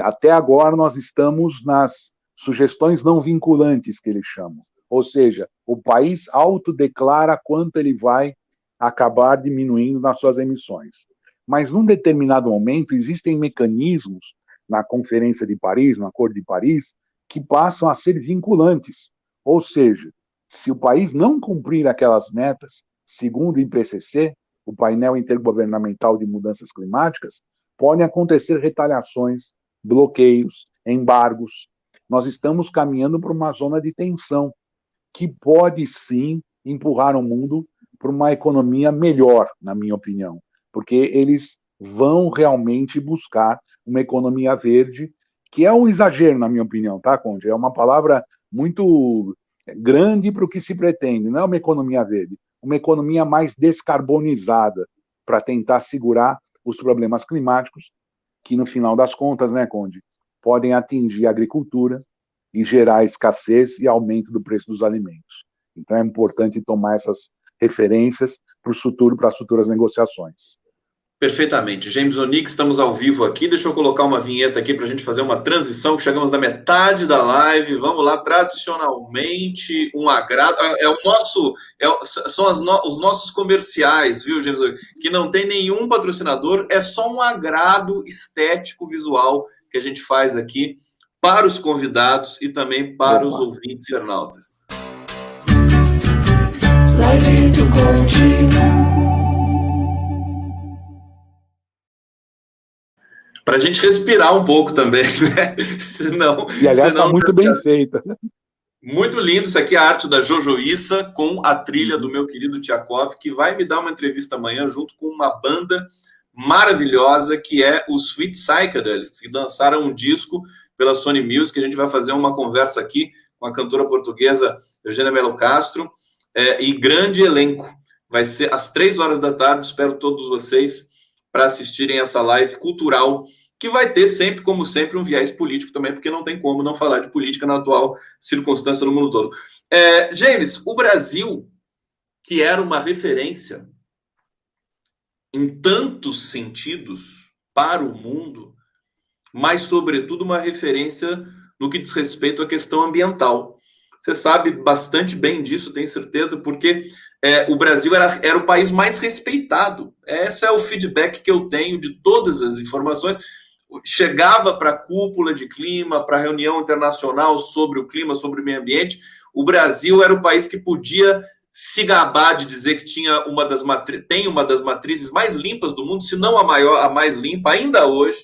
até agora nós estamos nas sugestões não vinculantes, que eles chamam. Ou seja, o país autodeclara quanto ele vai acabar diminuindo nas suas emissões. Mas, num determinado momento, existem mecanismos na Conferência de Paris, no Acordo de Paris, que passam a ser vinculantes. Ou seja, se o país não cumprir aquelas metas, segundo o IPCC, o painel intergovernamental de mudanças climáticas, podem acontecer retaliações, bloqueios, embargos. Nós estamos caminhando para uma zona de tensão que pode sim empurrar o mundo para uma economia melhor, na minha opinião, porque eles vão realmente buscar uma economia verde, que é um exagero, na minha opinião, tá, Conde? É uma palavra muito grande para o que se pretende, não é uma economia verde, uma economia mais descarbonizada para tentar segurar os problemas climáticos, que no final das contas, né, Conde, podem atingir a agricultura e gerar escassez e aumento do preço dos alimentos. Então é importante tomar essas referências para o futuro, para as futuras negociações. Perfeitamente. James Onix, estamos ao vivo aqui. Deixa eu colocar uma vinheta aqui para a gente fazer uma transição. Chegamos na metade da live. Vamos lá, tradicionalmente, um agrado. É, é o nosso, é, são no, os nossos comerciais, viu, James Onix? Que não tem nenhum patrocinador, é só um agrado estético, visual que a gente faz aqui para os convidados e também para Opa. os ouvintes internautas. Live do para a gente respirar um pouco também, né? Senão, e aliás, está muito bem feita. Muito lindo, isso aqui é a arte da Jojo Issa com a trilha do meu querido Tchakov, que vai me dar uma entrevista amanhã junto com uma banda maravilhosa que é os Sweet Psychedelics, que dançaram um disco pela Sony Music. A gente vai fazer uma conversa aqui com a cantora portuguesa Eugênia Melo Castro é, e grande elenco. Vai ser às três horas da tarde. Espero todos vocês para assistirem essa live cultural, que vai ter sempre, como sempre, um viés político também, porque não tem como não falar de política na atual circunstância no mundo todo. É, James, o Brasil, que era uma referência em tantos sentidos para o mundo, mas, sobretudo, uma referência no que diz respeito à questão ambiental. Você sabe bastante bem disso, tenho certeza, porque é, o Brasil era, era o país mais respeitado. Esse é o feedback que eu tenho de todas as informações. Chegava para a cúpula de clima, para a reunião internacional sobre o clima, sobre o meio ambiente. O Brasil era o país que podia se gabar de dizer que tinha uma das tem uma das matrizes mais limpas do mundo, se não a maior, a mais limpa, ainda hoje,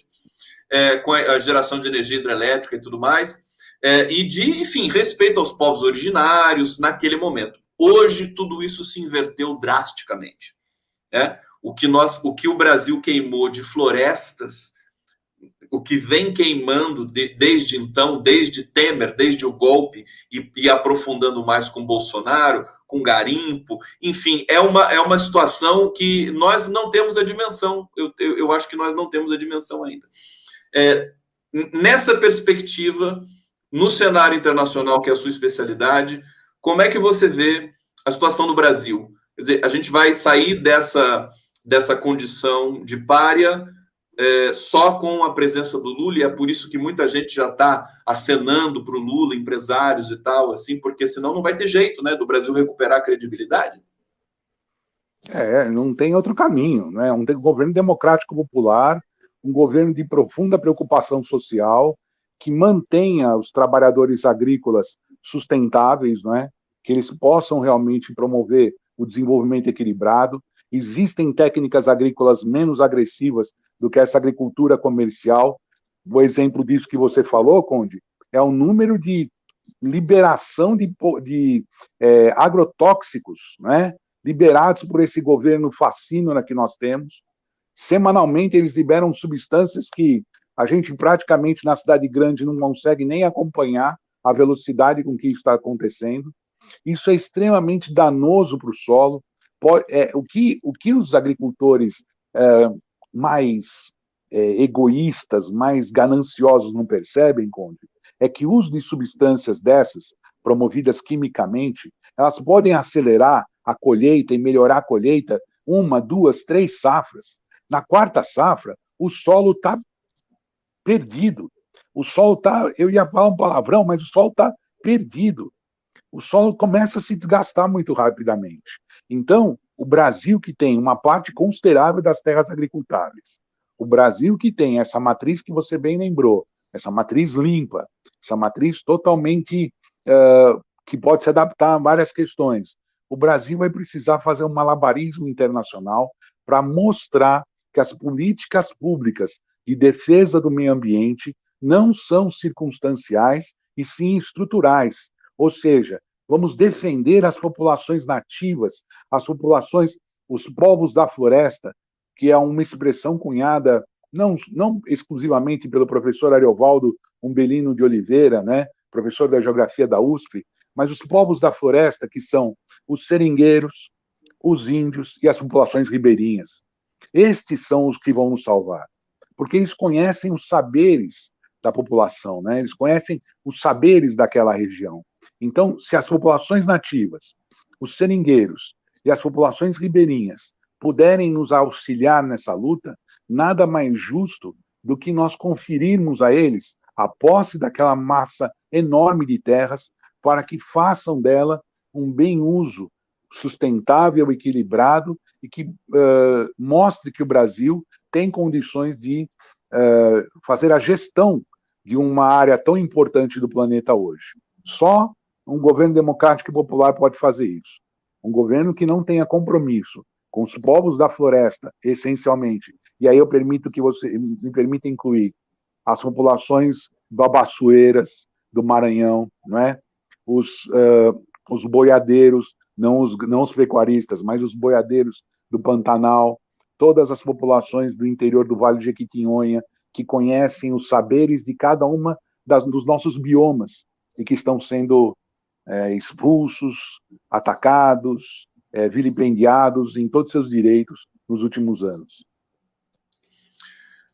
é, com a geração de energia hidrelétrica e tudo mais, é, e de, enfim, respeito aos povos originários naquele momento. Hoje tudo isso se inverteu drasticamente. Né? O que nós, o que o Brasil queimou de florestas, o que vem queimando de, desde então, desde Temer, desde o golpe e, e, aprofundando mais com Bolsonaro, com garimpo, enfim, é uma, é uma situação que nós não temos a dimensão. Eu, eu, eu acho que nós não temos a dimensão ainda. É, nessa perspectiva, no cenário internacional, que é a sua especialidade, como é que você vê a situação no Brasil? Quer dizer, a gente vai sair dessa, dessa condição de párea é, só com a presença do Lula, e é por isso que muita gente já está acenando para o Lula, empresários e tal, assim, porque senão não vai ter jeito né, do Brasil recuperar a credibilidade. É, não tem outro caminho, né? Um governo democrático popular, um governo de profunda preocupação social, que mantenha os trabalhadores agrícolas sustentáveis, não é? que eles possam realmente promover o desenvolvimento equilibrado. Existem técnicas agrícolas menos agressivas do que essa agricultura comercial. O exemplo disso que você falou, Conde, é o número de liberação de, de é, agrotóxicos, né? liberados por esse governo fascínora que nós temos. Semanalmente, eles liberam substâncias que a gente praticamente na cidade grande não consegue nem acompanhar a velocidade com que isso está acontecendo. Isso é extremamente danoso para o solo. É, o, que, o que os agricultores é, mais é, egoístas, mais gananciosos não percebem, Conde, é que o uso de substâncias dessas, promovidas quimicamente, elas podem acelerar a colheita e melhorar a colheita uma, duas, três safras. Na quarta safra, o solo está perdido. O solo está, eu ia falar um palavrão, mas o solo está perdido. O solo começa a se desgastar muito rapidamente. Então, o Brasil que tem uma parte considerável das terras agricultáveis, o Brasil que tem essa matriz que você bem lembrou, essa matriz limpa, essa matriz totalmente uh, que pode se adaptar a várias questões. O Brasil vai precisar fazer um malabarismo internacional para mostrar que as políticas públicas de defesa do meio ambiente não são circunstanciais e sim estruturais. Ou seja, vamos defender as populações nativas, as populações, os povos da floresta, que é uma expressão cunhada não, não exclusivamente pelo professor Ariovaldo Umbelino de Oliveira, né, professor da Geografia da USP, mas os povos da floresta, que são os seringueiros, os índios e as populações ribeirinhas. Estes são os que vão nos salvar, porque eles conhecem os saberes da população, né? eles conhecem os saberes daquela região. Então, se as populações nativas, os seringueiros e as populações ribeirinhas puderem nos auxiliar nessa luta, nada mais justo do que nós conferirmos a eles a posse daquela massa enorme de terras para que façam dela um bem uso sustentável, equilibrado e que uh, mostre que o Brasil tem condições de uh, fazer a gestão de uma área tão importante do planeta hoje. Só um governo democrático e popular pode fazer isso. Um governo que não tenha compromisso com os povos da floresta, essencialmente. E aí eu permito que você me permita incluir as populações babaçoeiras do Maranhão, não é? Os, uh, os boiadeiros, não os, não os pecuaristas, mas os boiadeiros do Pantanal, todas as populações do interior do Vale de Jequitinhonha, que conhecem os saberes de cada uma das, dos nossos biomas e que estão sendo é, expulsos, atacados, é, vilipendiados em todos seus direitos nos últimos anos.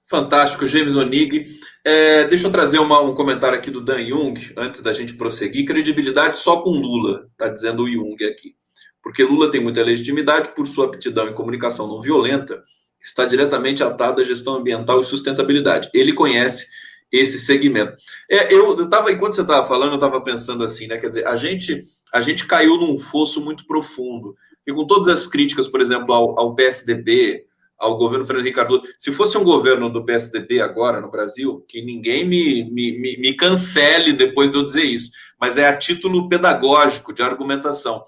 Fantástico, James Onig. É, deixa eu trazer uma, um comentário aqui do Dan Jung, antes da gente prosseguir. Credibilidade só com Lula, está dizendo o Jung aqui. Porque Lula tem muita legitimidade por sua aptidão em comunicação não violenta, está diretamente atado à gestão ambiental e sustentabilidade. Ele conhece esse segmento. É, eu estava, enquanto você estava falando, eu estava pensando assim, né? Quer dizer, a gente, a gente caiu num fosso muito profundo. E com todas as críticas, por exemplo, ao, ao PSDB, ao governo Fernando Ricardo. Se fosse um governo do PSDB agora no Brasil, que ninguém me, me, me, me cancele depois de eu dizer isso, mas é a título pedagógico, de argumentação.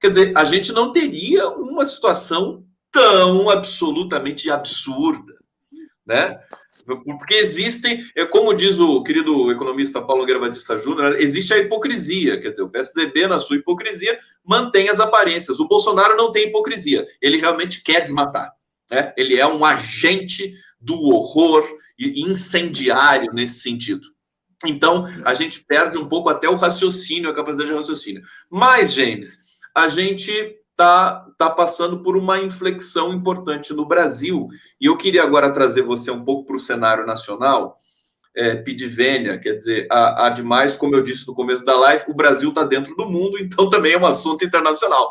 Quer dizer, a gente não teria uma situação tão absolutamente absurda, né? Porque existem, é como diz o querido economista Paulo Nogueira Batista Júnior, existe a hipocrisia, quer dizer, o PSDB, na sua hipocrisia, mantém as aparências. O Bolsonaro não tem hipocrisia, ele realmente quer desmatar. Né? Ele é um agente do horror e incendiário nesse sentido. Então, a gente perde um pouco até o raciocínio, a capacidade de raciocínio. Mas, James, a gente está tá passando por uma inflexão importante no Brasil. E eu queria agora trazer você um pouco para o cenário nacional é, pidivênia, quer dizer, há, há, demais, como eu disse no começo da live, o Brasil está dentro do mundo, então também é um assunto internacional.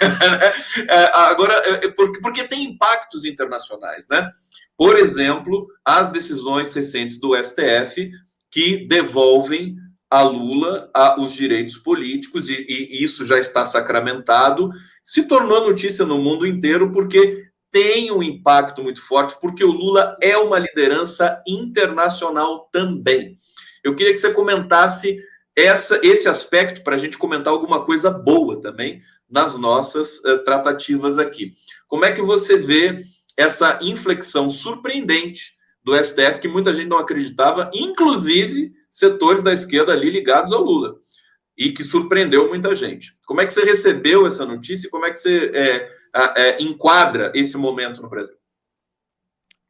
é, agora, é, é porque, porque tem impactos internacionais, né? Por exemplo, as decisões recentes do STF que devolvem a Lula a, os direitos políticos, e, e isso já está sacramentado, se tornou notícia no mundo inteiro, porque tem um impacto muito forte, porque o Lula é uma liderança internacional também. Eu queria que você comentasse essa, esse aspecto para a gente comentar alguma coisa boa também nas nossas uh, tratativas aqui. Como é que você vê essa inflexão surpreendente do STF, que muita gente não acreditava, inclusive setores da esquerda ali ligados ao Lula, e que surpreendeu muita gente. Como é que você recebeu essa notícia e como é que você é, é, enquadra esse momento no Brasil?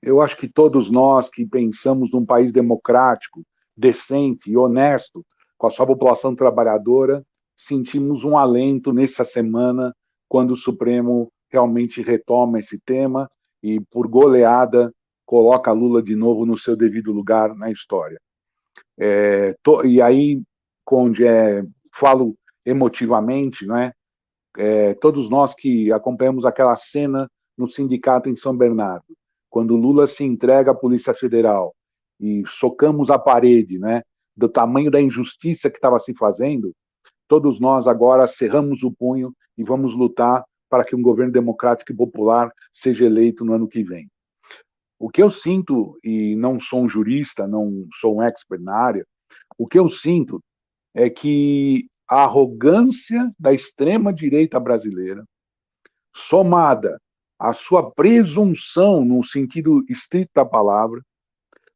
Eu acho que todos nós que pensamos num país democrático, decente e honesto, com a sua população trabalhadora, sentimos um alento nessa semana, quando o Supremo realmente retoma esse tema e, por goleada, coloca Lula de novo no seu devido lugar na história. É, e aí, onde é, falo emotivamente, né? É, todos nós que acompanhamos aquela cena no sindicato em São Bernardo, quando Lula se entrega à Polícia Federal e socamos a parede, né? Do tamanho da injustiça que estava se fazendo, todos nós agora cerramos o punho e vamos lutar para que um governo democrático e popular seja eleito no ano que vem. O que eu sinto, e não sou um jurista, não sou um expert na área, o que eu sinto é que a arrogância da extrema-direita brasileira, somada à sua presunção, no sentido estrito da palavra,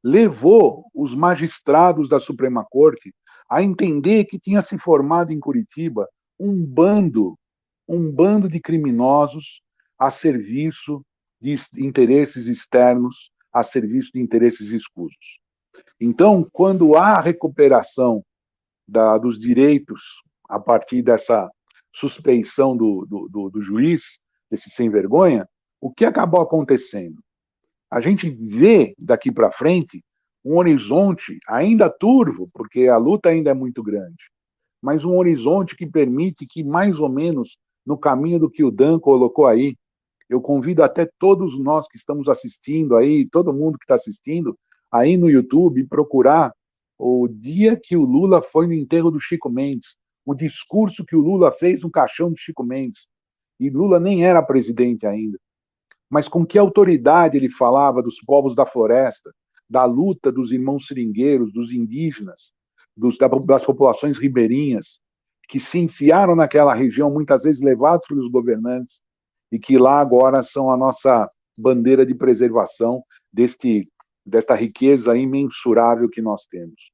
levou os magistrados da Suprema Corte a entender que tinha se formado em Curitiba um bando, um bando de criminosos a serviço de interesses externos, a serviço de interesses escusos. Então, quando há recuperação da, dos direitos a partir dessa suspeição do, do, do, do juiz, desse sem vergonha, o que acabou acontecendo? A gente vê daqui para frente um horizonte ainda turvo, porque a luta ainda é muito grande, mas um horizonte que permite que, mais ou menos, no caminho do que o Dan colocou aí, eu convido até todos nós que estamos assistindo aí, todo mundo que está assistindo, aí no YouTube, procurar o dia que o Lula foi no enterro do Chico Mendes, o discurso que o Lula fez no caixão do Chico Mendes. E Lula nem era presidente ainda. Mas com que autoridade ele falava dos povos da floresta, da luta dos irmãos seringueiros, dos indígenas, dos, das populações ribeirinhas, que se enfiaram naquela região, muitas vezes levados pelos governantes, e que lá agora são a nossa bandeira de preservação deste desta riqueza imensurável que nós temos.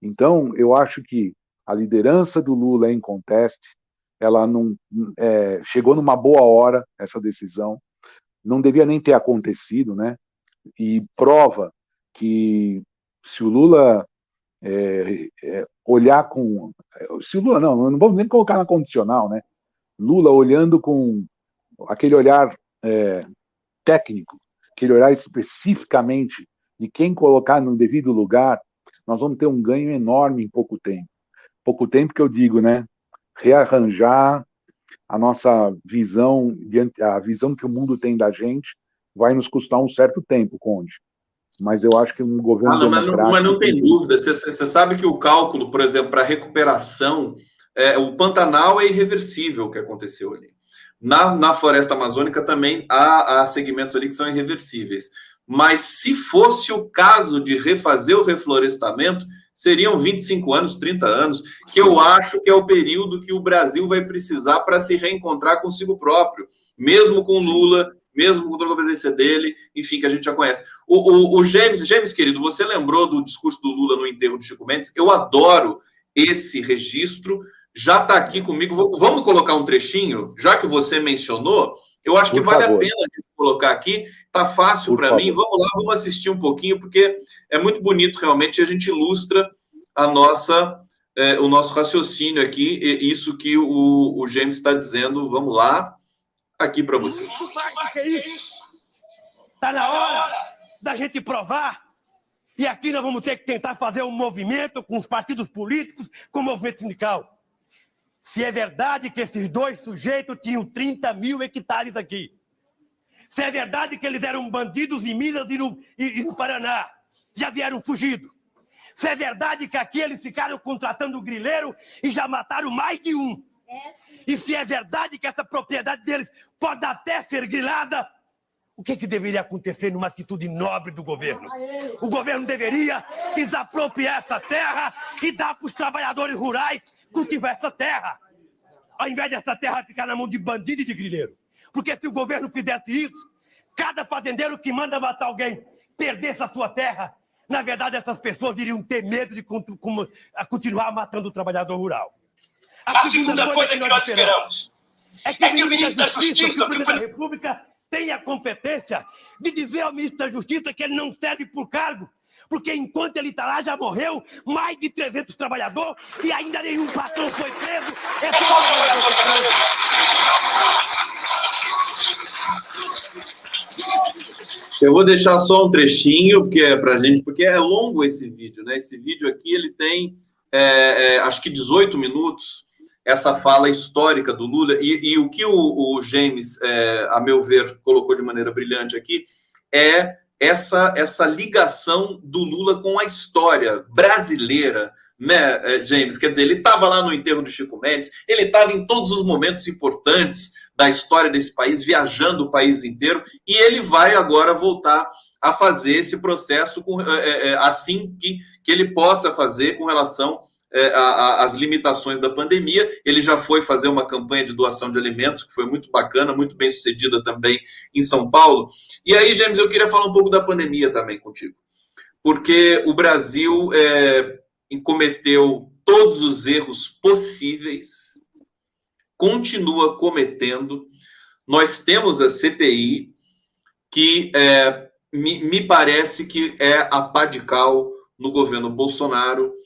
Então, eu acho que a liderança do Lula é em conteste, ela não é, chegou numa boa hora essa decisão, não devia nem ter acontecido, né? E prova que se o Lula é, é, olhar com, se o Lula não, não vamos nem colocar na condicional, né? Lula olhando com aquele olhar é, técnico, aquele olhar especificamente de quem colocar no devido lugar, nós vamos ter um ganho enorme em pouco tempo. Pouco tempo que eu digo, né? Rearranjar a nossa visão, a visão que o mundo tem da gente, vai nos custar um certo tempo, Conde. Mas eu acho que um governo. Ah, não, mas, não, mas não tem dúvida. Você, você, sabe que o cálculo, por exemplo, para recuperação, é, o Pantanal é irreversível o que aconteceu ali. Na, na floresta amazônica também há, há segmentos ali que são irreversíveis. Mas se fosse o caso de refazer o reflorestamento, seriam 25 anos, 30 anos, que eu acho que é o período que o Brasil vai precisar para se reencontrar consigo próprio, mesmo com Lula, mesmo com toda a obediência dele, enfim, que a gente já conhece. O, o, o James, James, querido, você lembrou do discurso do Lula no enterro do Chico Mendes? Eu adoro esse registro, já está aqui comigo. Vamos colocar um trechinho, já que você mencionou, eu acho Por que vale favor. a pena a gente colocar aqui. Tá fácil para mim. Vamos lá, vamos assistir um pouquinho, porque é muito bonito realmente. A gente ilustra a nossa, é, o nosso raciocínio aqui, isso que o, o James está dizendo. Vamos lá, aqui para vocês. Está na hora da gente provar. E aqui nós vamos ter que tentar fazer um movimento com os partidos políticos, com o movimento sindical se é verdade que esses dois sujeitos tinham 30 mil hectares aqui. Se é verdade que eles eram bandidos em Minas e no, e, e no Paraná, já vieram fugidos. Se é verdade que aqui eles ficaram contratando grileiro e já mataram mais de um. E se é verdade que essa propriedade deles pode até ser grilada, o que, que deveria acontecer numa atitude nobre do governo? O governo deveria desapropriar essa terra e dar para os trabalhadores rurais cultivar essa terra. ao invés dessa terra ficar na mão de bandido e de grileiro. Porque se o governo fizesse isso, cada fazendeiro que manda matar alguém perdesse a sua terra, na verdade essas pessoas iriam ter medo de continuar matando o trabalhador rural. A, a segunda, segunda coisa, que nós esperamos é que, é que o ministro da Justiça, Justiça o presidente da República, tem a competência de dizer ao ministro da Justiça que ele não serve por cargo, porque enquanto ele está lá já morreu mais de 300 trabalhadores e ainda nenhum patrão foi preso. É só Eu vou deixar só um trechinho porque é para gente, porque é longo esse vídeo, né? Esse vídeo aqui ele tem é, é, acho que 18 minutos essa fala histórica do Lula e, e o que o, o James, é, a meu ver, colocou de maneira brilhante aqui é essa essa ligação do Lula com a história brasileira, né, é, James? Quer dizer, ele estava lá no enterro do Chico Mendes, ele estava em todos os momentos importantes da história desse país, viajando o país inteiro, e ele vai agora voltar a fazer esse processo com, é, é, assim que, que ele possa fazer com relação é, a, a, as limitações da pandemia. Ele já foi fazer uma campanha de doação de alimentos, que foi muito bacana, muito bem sucedida também em São Paulo. E aí, James, eu queria falar um pouco da pandemia também contigo, porque o Brasil é, cometeu todos os erros possíveis, continua cometendo. Nós temos a CPI, que é, me, me parece que é a pá de cal no governo Bolsonaro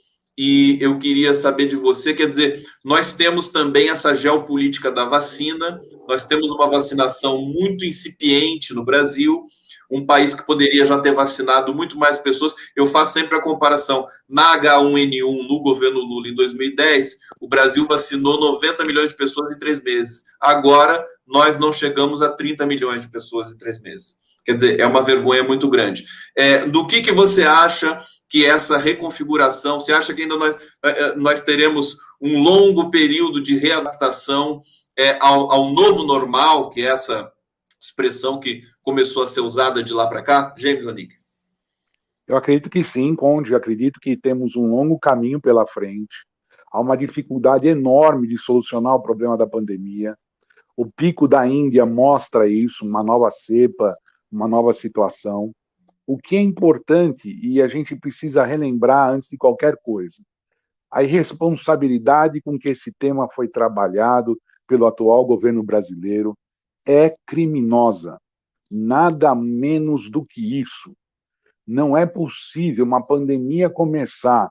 e eu queria saber de você, quer dizer, nós temos também essa geopolítica da vacina, nós temos uma vacinação muito incipiente no Brasil, um país que poderia já ter vacinado muito mais pessoas. Eu faço sempre a comparação. Na H1N1, no governo Lula, em 2010, o Brasil vacinou 90 milhões de pessoas em três meses. Agora, nós não chegamos a 30 milhões de pessoas em três meses. Quer dizer, é uma vergonha muito grande. É, do que, que você acha que essa reconfiguração, você acha que ainda nós, é, é, nós teremos um longo período de readaptação é, ao, ao novo normal, que é essa expressão que começou a ser usada de lá para cá? James Anik. Eu acredito que sim, Conde. Eu acredito que temos um longo caminho pela frente. Há uma dificuldade enorme de solucionar o problema da pandemia. O pico da Índia mostra isso, uma nova cepa, uma nova situação. O que é importante, e a gente precisa relembrar antes de qualquer coisa, a irresponsabilidade com que esse tema foi trabalhado pelo atual governo brasileiro é criminosa. Nada menos do que isso. Não é possível uma pandemia começar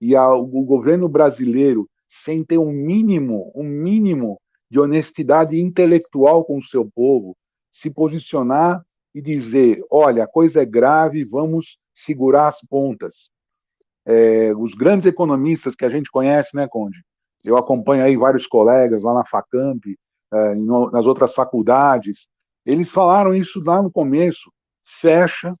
e a, o governo brasileiro, sem ter um mínimo, um mínimo de honestidade intelectual com o seu povo, se posicionar e dizer: olha, a coisa é grave, vamos segurar as pontas. É, os grandes economistas que a gente conhece, né, Conde? Eu acompanho aí vários colegas lá na Facamp, é, nas outras faculdades, eles falaram isso lá no começo: fecha,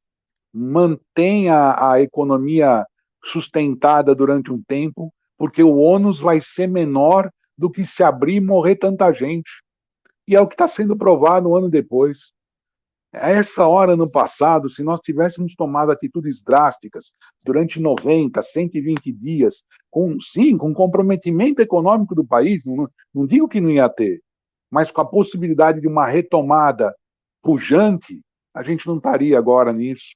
mantém a, a economia sustentada durante um tempo, porque o ônus vai ser menor do que se abrir e morrer tanta gente. E é o que está sendo provado um ano depois. A essa hora no passado, se nós tivéssemos tomado atitudes drásticas durante 90, 120 dias, com sim, com comprometimento econômico do país, não, não digo que não ia ter, mas com a possibilidade de uma retomada pujante, a gente não estaria agora nisso.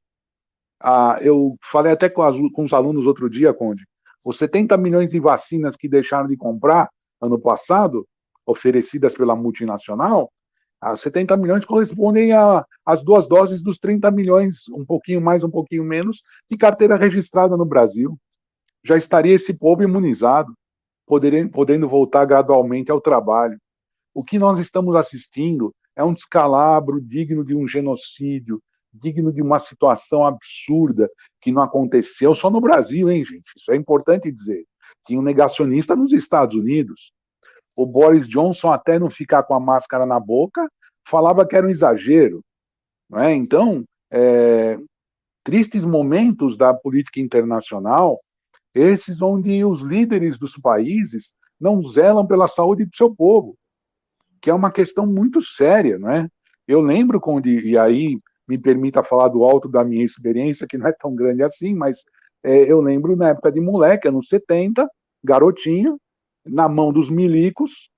Ah, eu falei até com, as, com os alunos outro dia, Conde, os 70 milhões de vacinas que deixaram de comprar ano passado, oferecidas pela multinacional, as 70 milhões correspondem às duas doses dos 30 milhões, um pouquinho mais, um pouquinho menos, de carteira registrada no Brasil. Já estaria esse povo imunizado, podendo, podendo voltar gradualmente ao trabalho. O que nós estamos assistindo é um descalabro digno de um genocídio, digno de uma situação absurda que não aconteceu só no Brasil, hein, gente? Isso é importante dizer. Tinha um negacionista nos Estados Unidos, o Boris Johnson, até não ficar com a máscara na boca, falava que era um exagero. Não é? Então, é, tristes momentos da política internacional, esses onde os líderes dos países não zelam pela saúde do seu povo, que é uma questão muito séria, não é? Eu lembro quando, e aí me permita falar do alto da minha experiência, que não é tão grande assim, mas é, eu lembro na época de moleque, anos 70, garotinho, na mão dos milicos,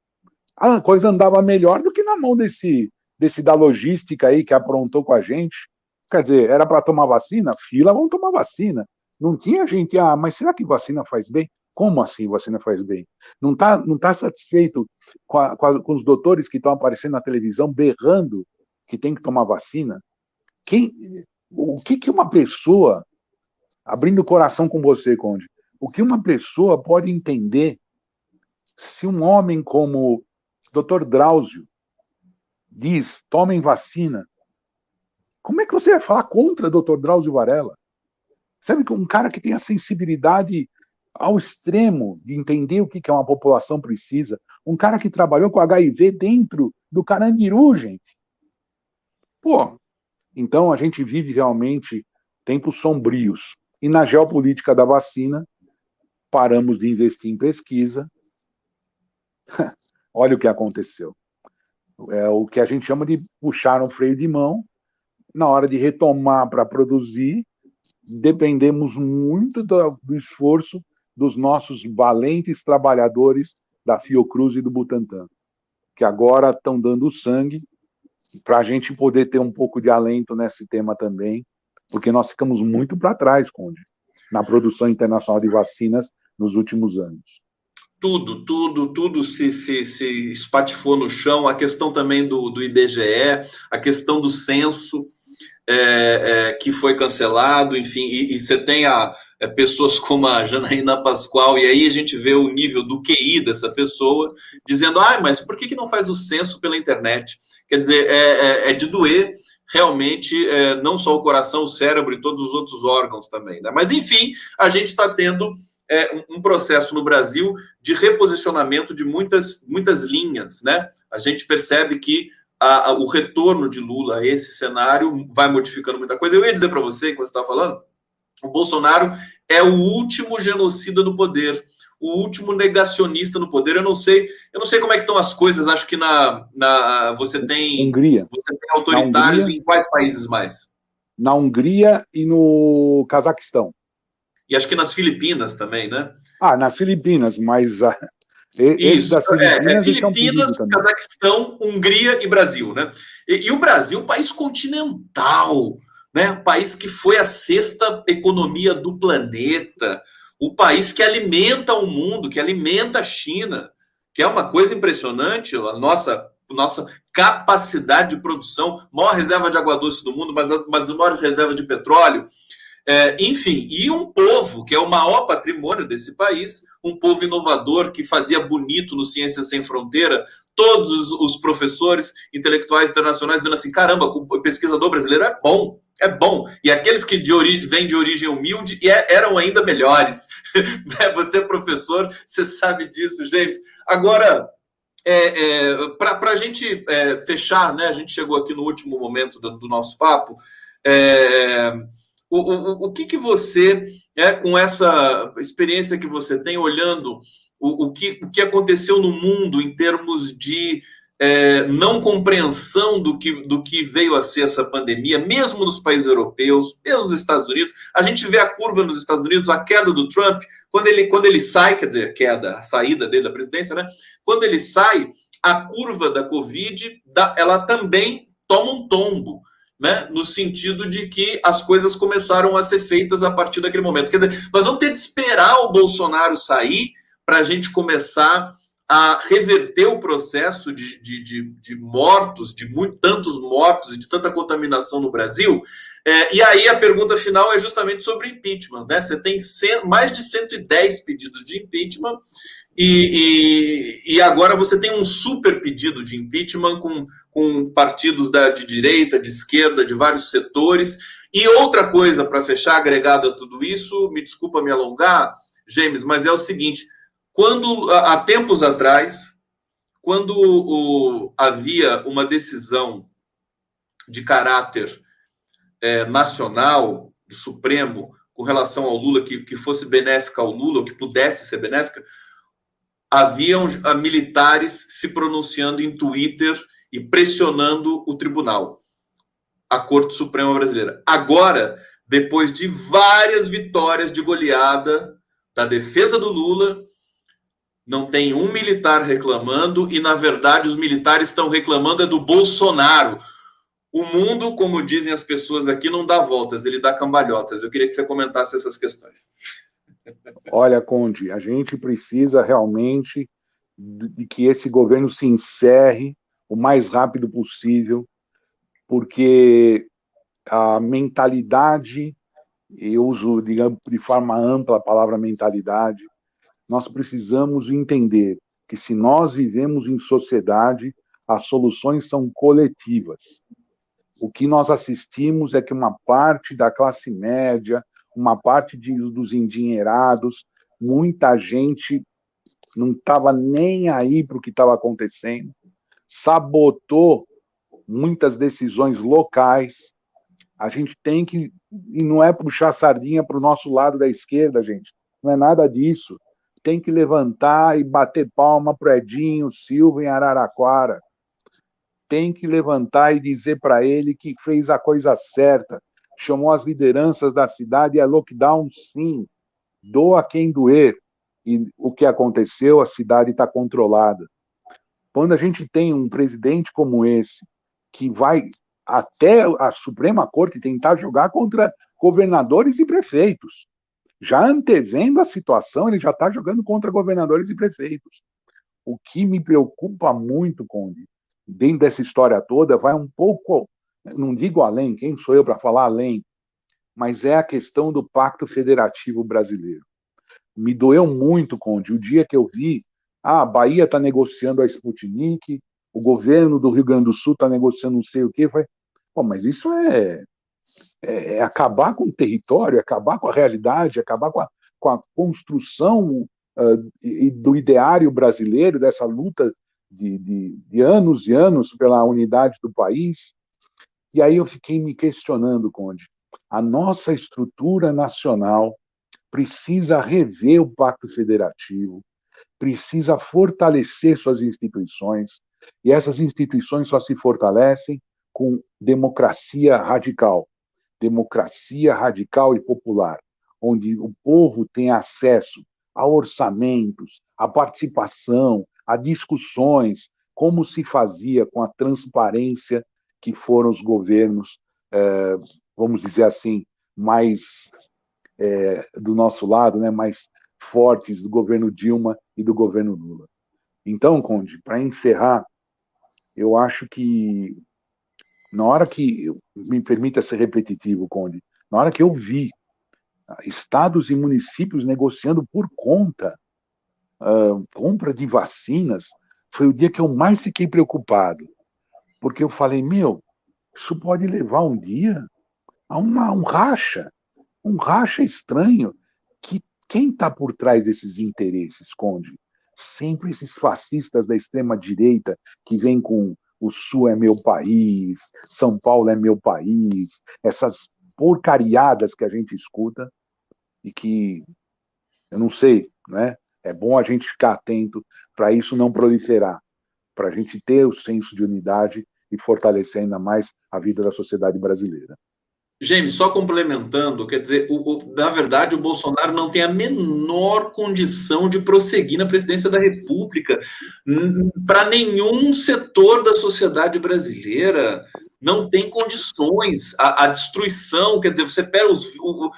a coisa andava melhor do que na mão desse, desse da logística aí que aprontou com a gente. Quer dizer, era para tomar vacina? Fila, vamos tomar vacina. Não tinha gente, ah, mas será que vacina faz bem? Como assim vacina faz bem? Não está não tá satisfeito com, a, com, a, com os doutores que estão aparecendo na televisão berrando que tem que tomar vacina? Quem, o que, que uma pessoa, abrindo o coração com você, Conde, o que uma pessoa pode entender se um homem como o Dr. Drauzio diz, tomem vacina, como é que você vai falar contra o Dr. Drauzio Varela? Sabe que um cara que tem a sensibilidade ao extremo de entender o que é uma população precisa, um cara que trabalhou com HIV dentro do Carandiru, gente. Pô, então a gente vive realmente tempos sombrios. E na geopolítica da vacina, paramos de investir em pesquisa. Olha o que aconteceu. É o que a gente chama de puxar um freio de mão. Na hora de retomar para produzir, dependemos muito do, do esforço dos nossos valentes trabalhadores da Fiocruz e do Butantan, que agora estão dando sangue para a gente poder ter um pouco de alento nesse tema também, porque nós ficamos muito para trás, Conde, na produção internacional de vacinas nos últimos anos. Tudo, tudo, tudo se, se, se espatifou no chão. A questão também do, do IBGE, a questão do censo, é, é, que foi cancelado, enfim, e, e você tem a, é, pessoas como a Janaína Pascoal, e aí a gente vê o nível do QI dessa pessoa, dizendo, ah, mas por que, que não faz o censo pela internet? Quer dizer, é, é, é de doer realmente é, não só o coração, o cérebro e todos os outros órgãos também. Né? Mas, enfim, a gente está tendo é, um processo no Brasil de reposicionamento de muitas, muitas linhas. Né? A gente percebe que a, a, o retorno de Lula a esse cenário vai modificando muita coisa. Eu ia dizer para você, que você estava falando, o Bolsonaro é o último genocida no poder, o último negacionista no poder. Eu não sei, eu não sei como é que estão as coisas. Acho que na, na você tem Hungria. você tem autoritários Hungria, em quais países mais? Na Hungria e no Cazaquistão. E acho que nas Filipinas também, né? Ah, nas Filipinas, mas isso, das Filipinas, é, é Filipinas Cazaquistão, Hungria e Brasil, né? E, e, o Brasil, um país continental, né? Um país que foi a sexta economia do planeta, o país que alimenta o mundo, que alimenta a China, que é uma coisa impressionante, a nossa nossa capacidade de produção, maior reserva de água doce do mundo, mas uma das maiores reservas de petróleo. É, enfim, e um povo que é o maior patrimônio desse país, um povo inovador que fazia bonito no Ciências Sem Fronteira, todos os, professores intelectuais internacionais dizendo assim: caramba, o pesquisador brasileiro é bom, é bom. E aqueles que de vêm de origem humilde é, eram ainda melhores. Né, você, professor, você sabe disso, James. Agora, é, é, para a gente é, fechar, né, a gente chegou aqui no último momento do, do nosso papo. O, o, o que, que você, é, com essa experiência que você tem, olhando o, o, que, o que aconteceu no mundo em termos de é, não compreensão do que, do que veio a ser essa pandemia, mesmo nos países europeus, mesmo nos Estados Unidos. A gente vê a curva nos Estados Unidos, a queda do Trump, quando ele, quando ele sai, quer dizer, queda, a saída dele da presidência, né? Quando ele sai, a curva da Covid, ela também toma um tombo né, no sentido de que as coisas começaram a ser feitas a partir daquele momento. Quer dizer, nós vamos ter de esperar o Bolsonaro sair para a gente começar a reverter o processo de, de, de, de mortos, de muito, tantos mortos e de tanta contaminação no Brasil. É, e aí a pergunta final é justamente sobre impeachment. Né? Você tem mais de 110 pedidos de impeachment e, e, e agora você tem um super pedido de impeachment com com partidos da, de direita, de esquerda, de vários setores. E outra coisa, para fechar, agregado a tudo isso, me desculpa me alongar, James, mas é o seguinte: quando há tempos atrás, quando o, havia uma decisão de caráter é, nacional do Supremo com relação ao Lula que, que fosse benéfica ao Lula, ou que pudesse ser benéfica, haviam militares se pronunciando em Twitter e pressionando o tribunal, a Corte Suprema Brasileira. Agora, depois de várias vitórias de goleada da defesa do Lula, não tem um militar reclamando e, na verdade, os militares estão reclamando é do Bolsonaro. O mundo, como dizem as pessoas aqui, não dá voltas, ele dá cambalhotas. Eu queria que você comentasse essas questões. Olha, Conde, a gente precisa realmente de que esse governo se encerre o mais rápido possível, porque a mentalidade, eu uso digamos, de forma ampla a palavra mentalidade, nós precisamos entender que se nós vivemos em sociedade, as soluções são coletivas. O que nós assistimos é que uma parte da classe média, uma parte de, dos endinheirados, muita gente não estava nem aí para o que estava acontecendo, sabotou muitas decisões locais. A gente tem que, e não é puxar sardinha para o nosso lado da esquerda, gente, não é nada disso tem que levantar e bater palma para Edinho Silva em Araraquara. Tem que levantar e dizer para ele que fez a coisa certa. Chamou as lideranças da cidade e é lockdown, sim. Doa quem doer. E o que aconteceu, a cidade está controlada. Quando a gente tem um presidente como esse, que vai até a Suprema Corte tentar jogar contra governadores e prefeitos já antevendo a situação, ele já está jogando contra governadores e prefeitos. O que me preocupa muito, Conde, dentro dessa história toda, vai um pouco, não digo além, quem sou eu para falar além, mas é a questão do Pacto Federativo Brasileiro. Me doeu muito, Conde, o dia que eu vi, ah, a Bahia está negociando a Sputnik, o governo do Rio Grande do Sul está negociando não sei o quê, foi, Pô, mas isso é é, é, acabar com o território, acabar com a realidade, acabar com a, com a construção uh, e, do ideário brasileiro, dessa luta de, de, de anos e anos pela unidade do país. E aí eu fiquei me questionando, Conde, a nossa estrutura nacional precisa rever o Pacto Federativo, precisa fortalecer suas instituições, e essas instituições só se fortalecem com democracia radical, democracia radical e popular, onde o povo tem acesso a orçamentos, a participação, a discussões, como se fazia com a transparência que foram os governos, é, vamos dizer assim, mais é, do nosso lado, né, mais fortes do governo Dilma e do governo Lula. Então, Conde, para encerrar, eu acho que na hora que, me permita ser repetitivo, Conde, na hora que eu vi estados e municípios negociando por conta uh, compra de vacinas, foi o dia que eu mais fiquei preocupado. Porque eu falei, meu, isso pode levar um dia a uma, um racha, um racha estranho, que quem está por trás desses interesses, Conde? Sempre esses fascistas da extrema-direita que vêm com o Sul é meu país, São Paulo é meu país, essas porcariadas que a gente escuta e que eu não sei, né? É bom a gente ficar atento para isso não proliferar, para a gente ter o senso de unidade e fortalecer ainda mais a vida da sociedade brasileira. James, só complementando, quer dizer, o, o, na verdade, o Bolsonaro não tem a menor condição de prosseguir na presidência da República para nenhum setor da sociedade brasileira. Não tem condições. A, a destruição, quer dizer, você pega os, o,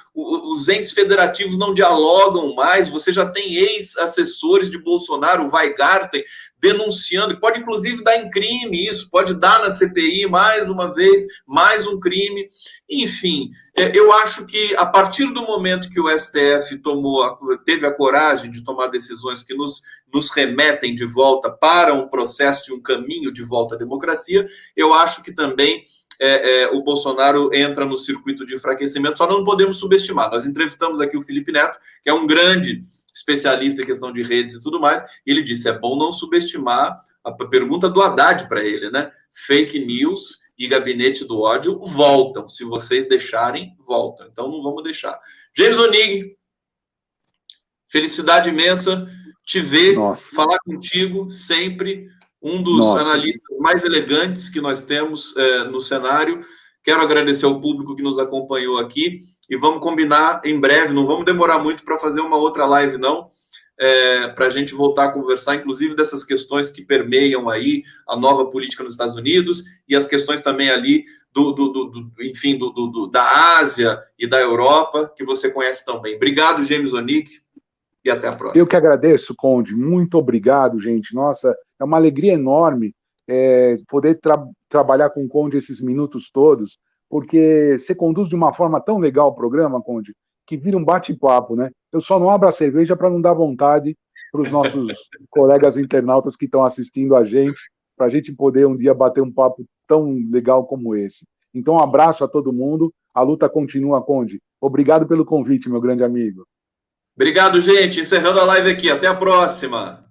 os entes federativos não dialogam mais, você já tem ex-assessores de Bolsonaro, o Weigarten, denunciando, pode inclusive dar em crime isso, pode dar na CPI mais uma vez, mais um crime. Enfim, é, eu acho que a partir do momento que o STF tomou, teve a coragem de tomar decisões que nos, nos remetem de volta para um processo e um caminho de volta à democracia, eu acho que também é, é, o Bolsonaro entra no circuito de enfraquecimento, só não podemos subestimar. Nós entrevistamos aqui o Felipe Neto, que é um grande especialista em questão de redes e tudo mais, e ele disse: é bom não subestimar a pergunta do Haddad para ele, né? Fake news e gabinete do ódio voltam. Se vocês deixarem, voltam. Então não vamos deixar. James Onig, felicidade imensa te ver, Nossa. falar contigo sempre. Um dos Nossa. analistas mais elegantes que nós temos é, no cenário. Quero agradecer ao público que nos acompanhou aqui e vamos combinar em breve, não vamos demorar muito para fazer uma outra live, não. é, para a gente voltar a conversar, inclusive dessas questões que permeiam aí a nova política nos Estados Unidos e as questões também ali do, do, do, do enfim, do, da Ásia e da Europa, que você conhece tão bem. Obrigado, James Onick, e até a próxima. Eu que agradeço, Conde. Muito obrigado, gente. Nossa, é uma alegria enorme é, poder tra trabalhar com o Conde esses minutos todos, porque você conduz de uma forma tão legal o programa, Conde, que vira um bate-papo, né? Eu só não abro a cerveja para não dar vontade para os nossos colegas internautas que estão assistindo a gente, para a gente poder um dia bater um papo tão legal como esse. Então, um abraço a todo mundo. A luta continua, Conde. Obrigado pelo convite, meu grande amigo. Obrigado, gente. Encerrando a live aqui. Até a próxima.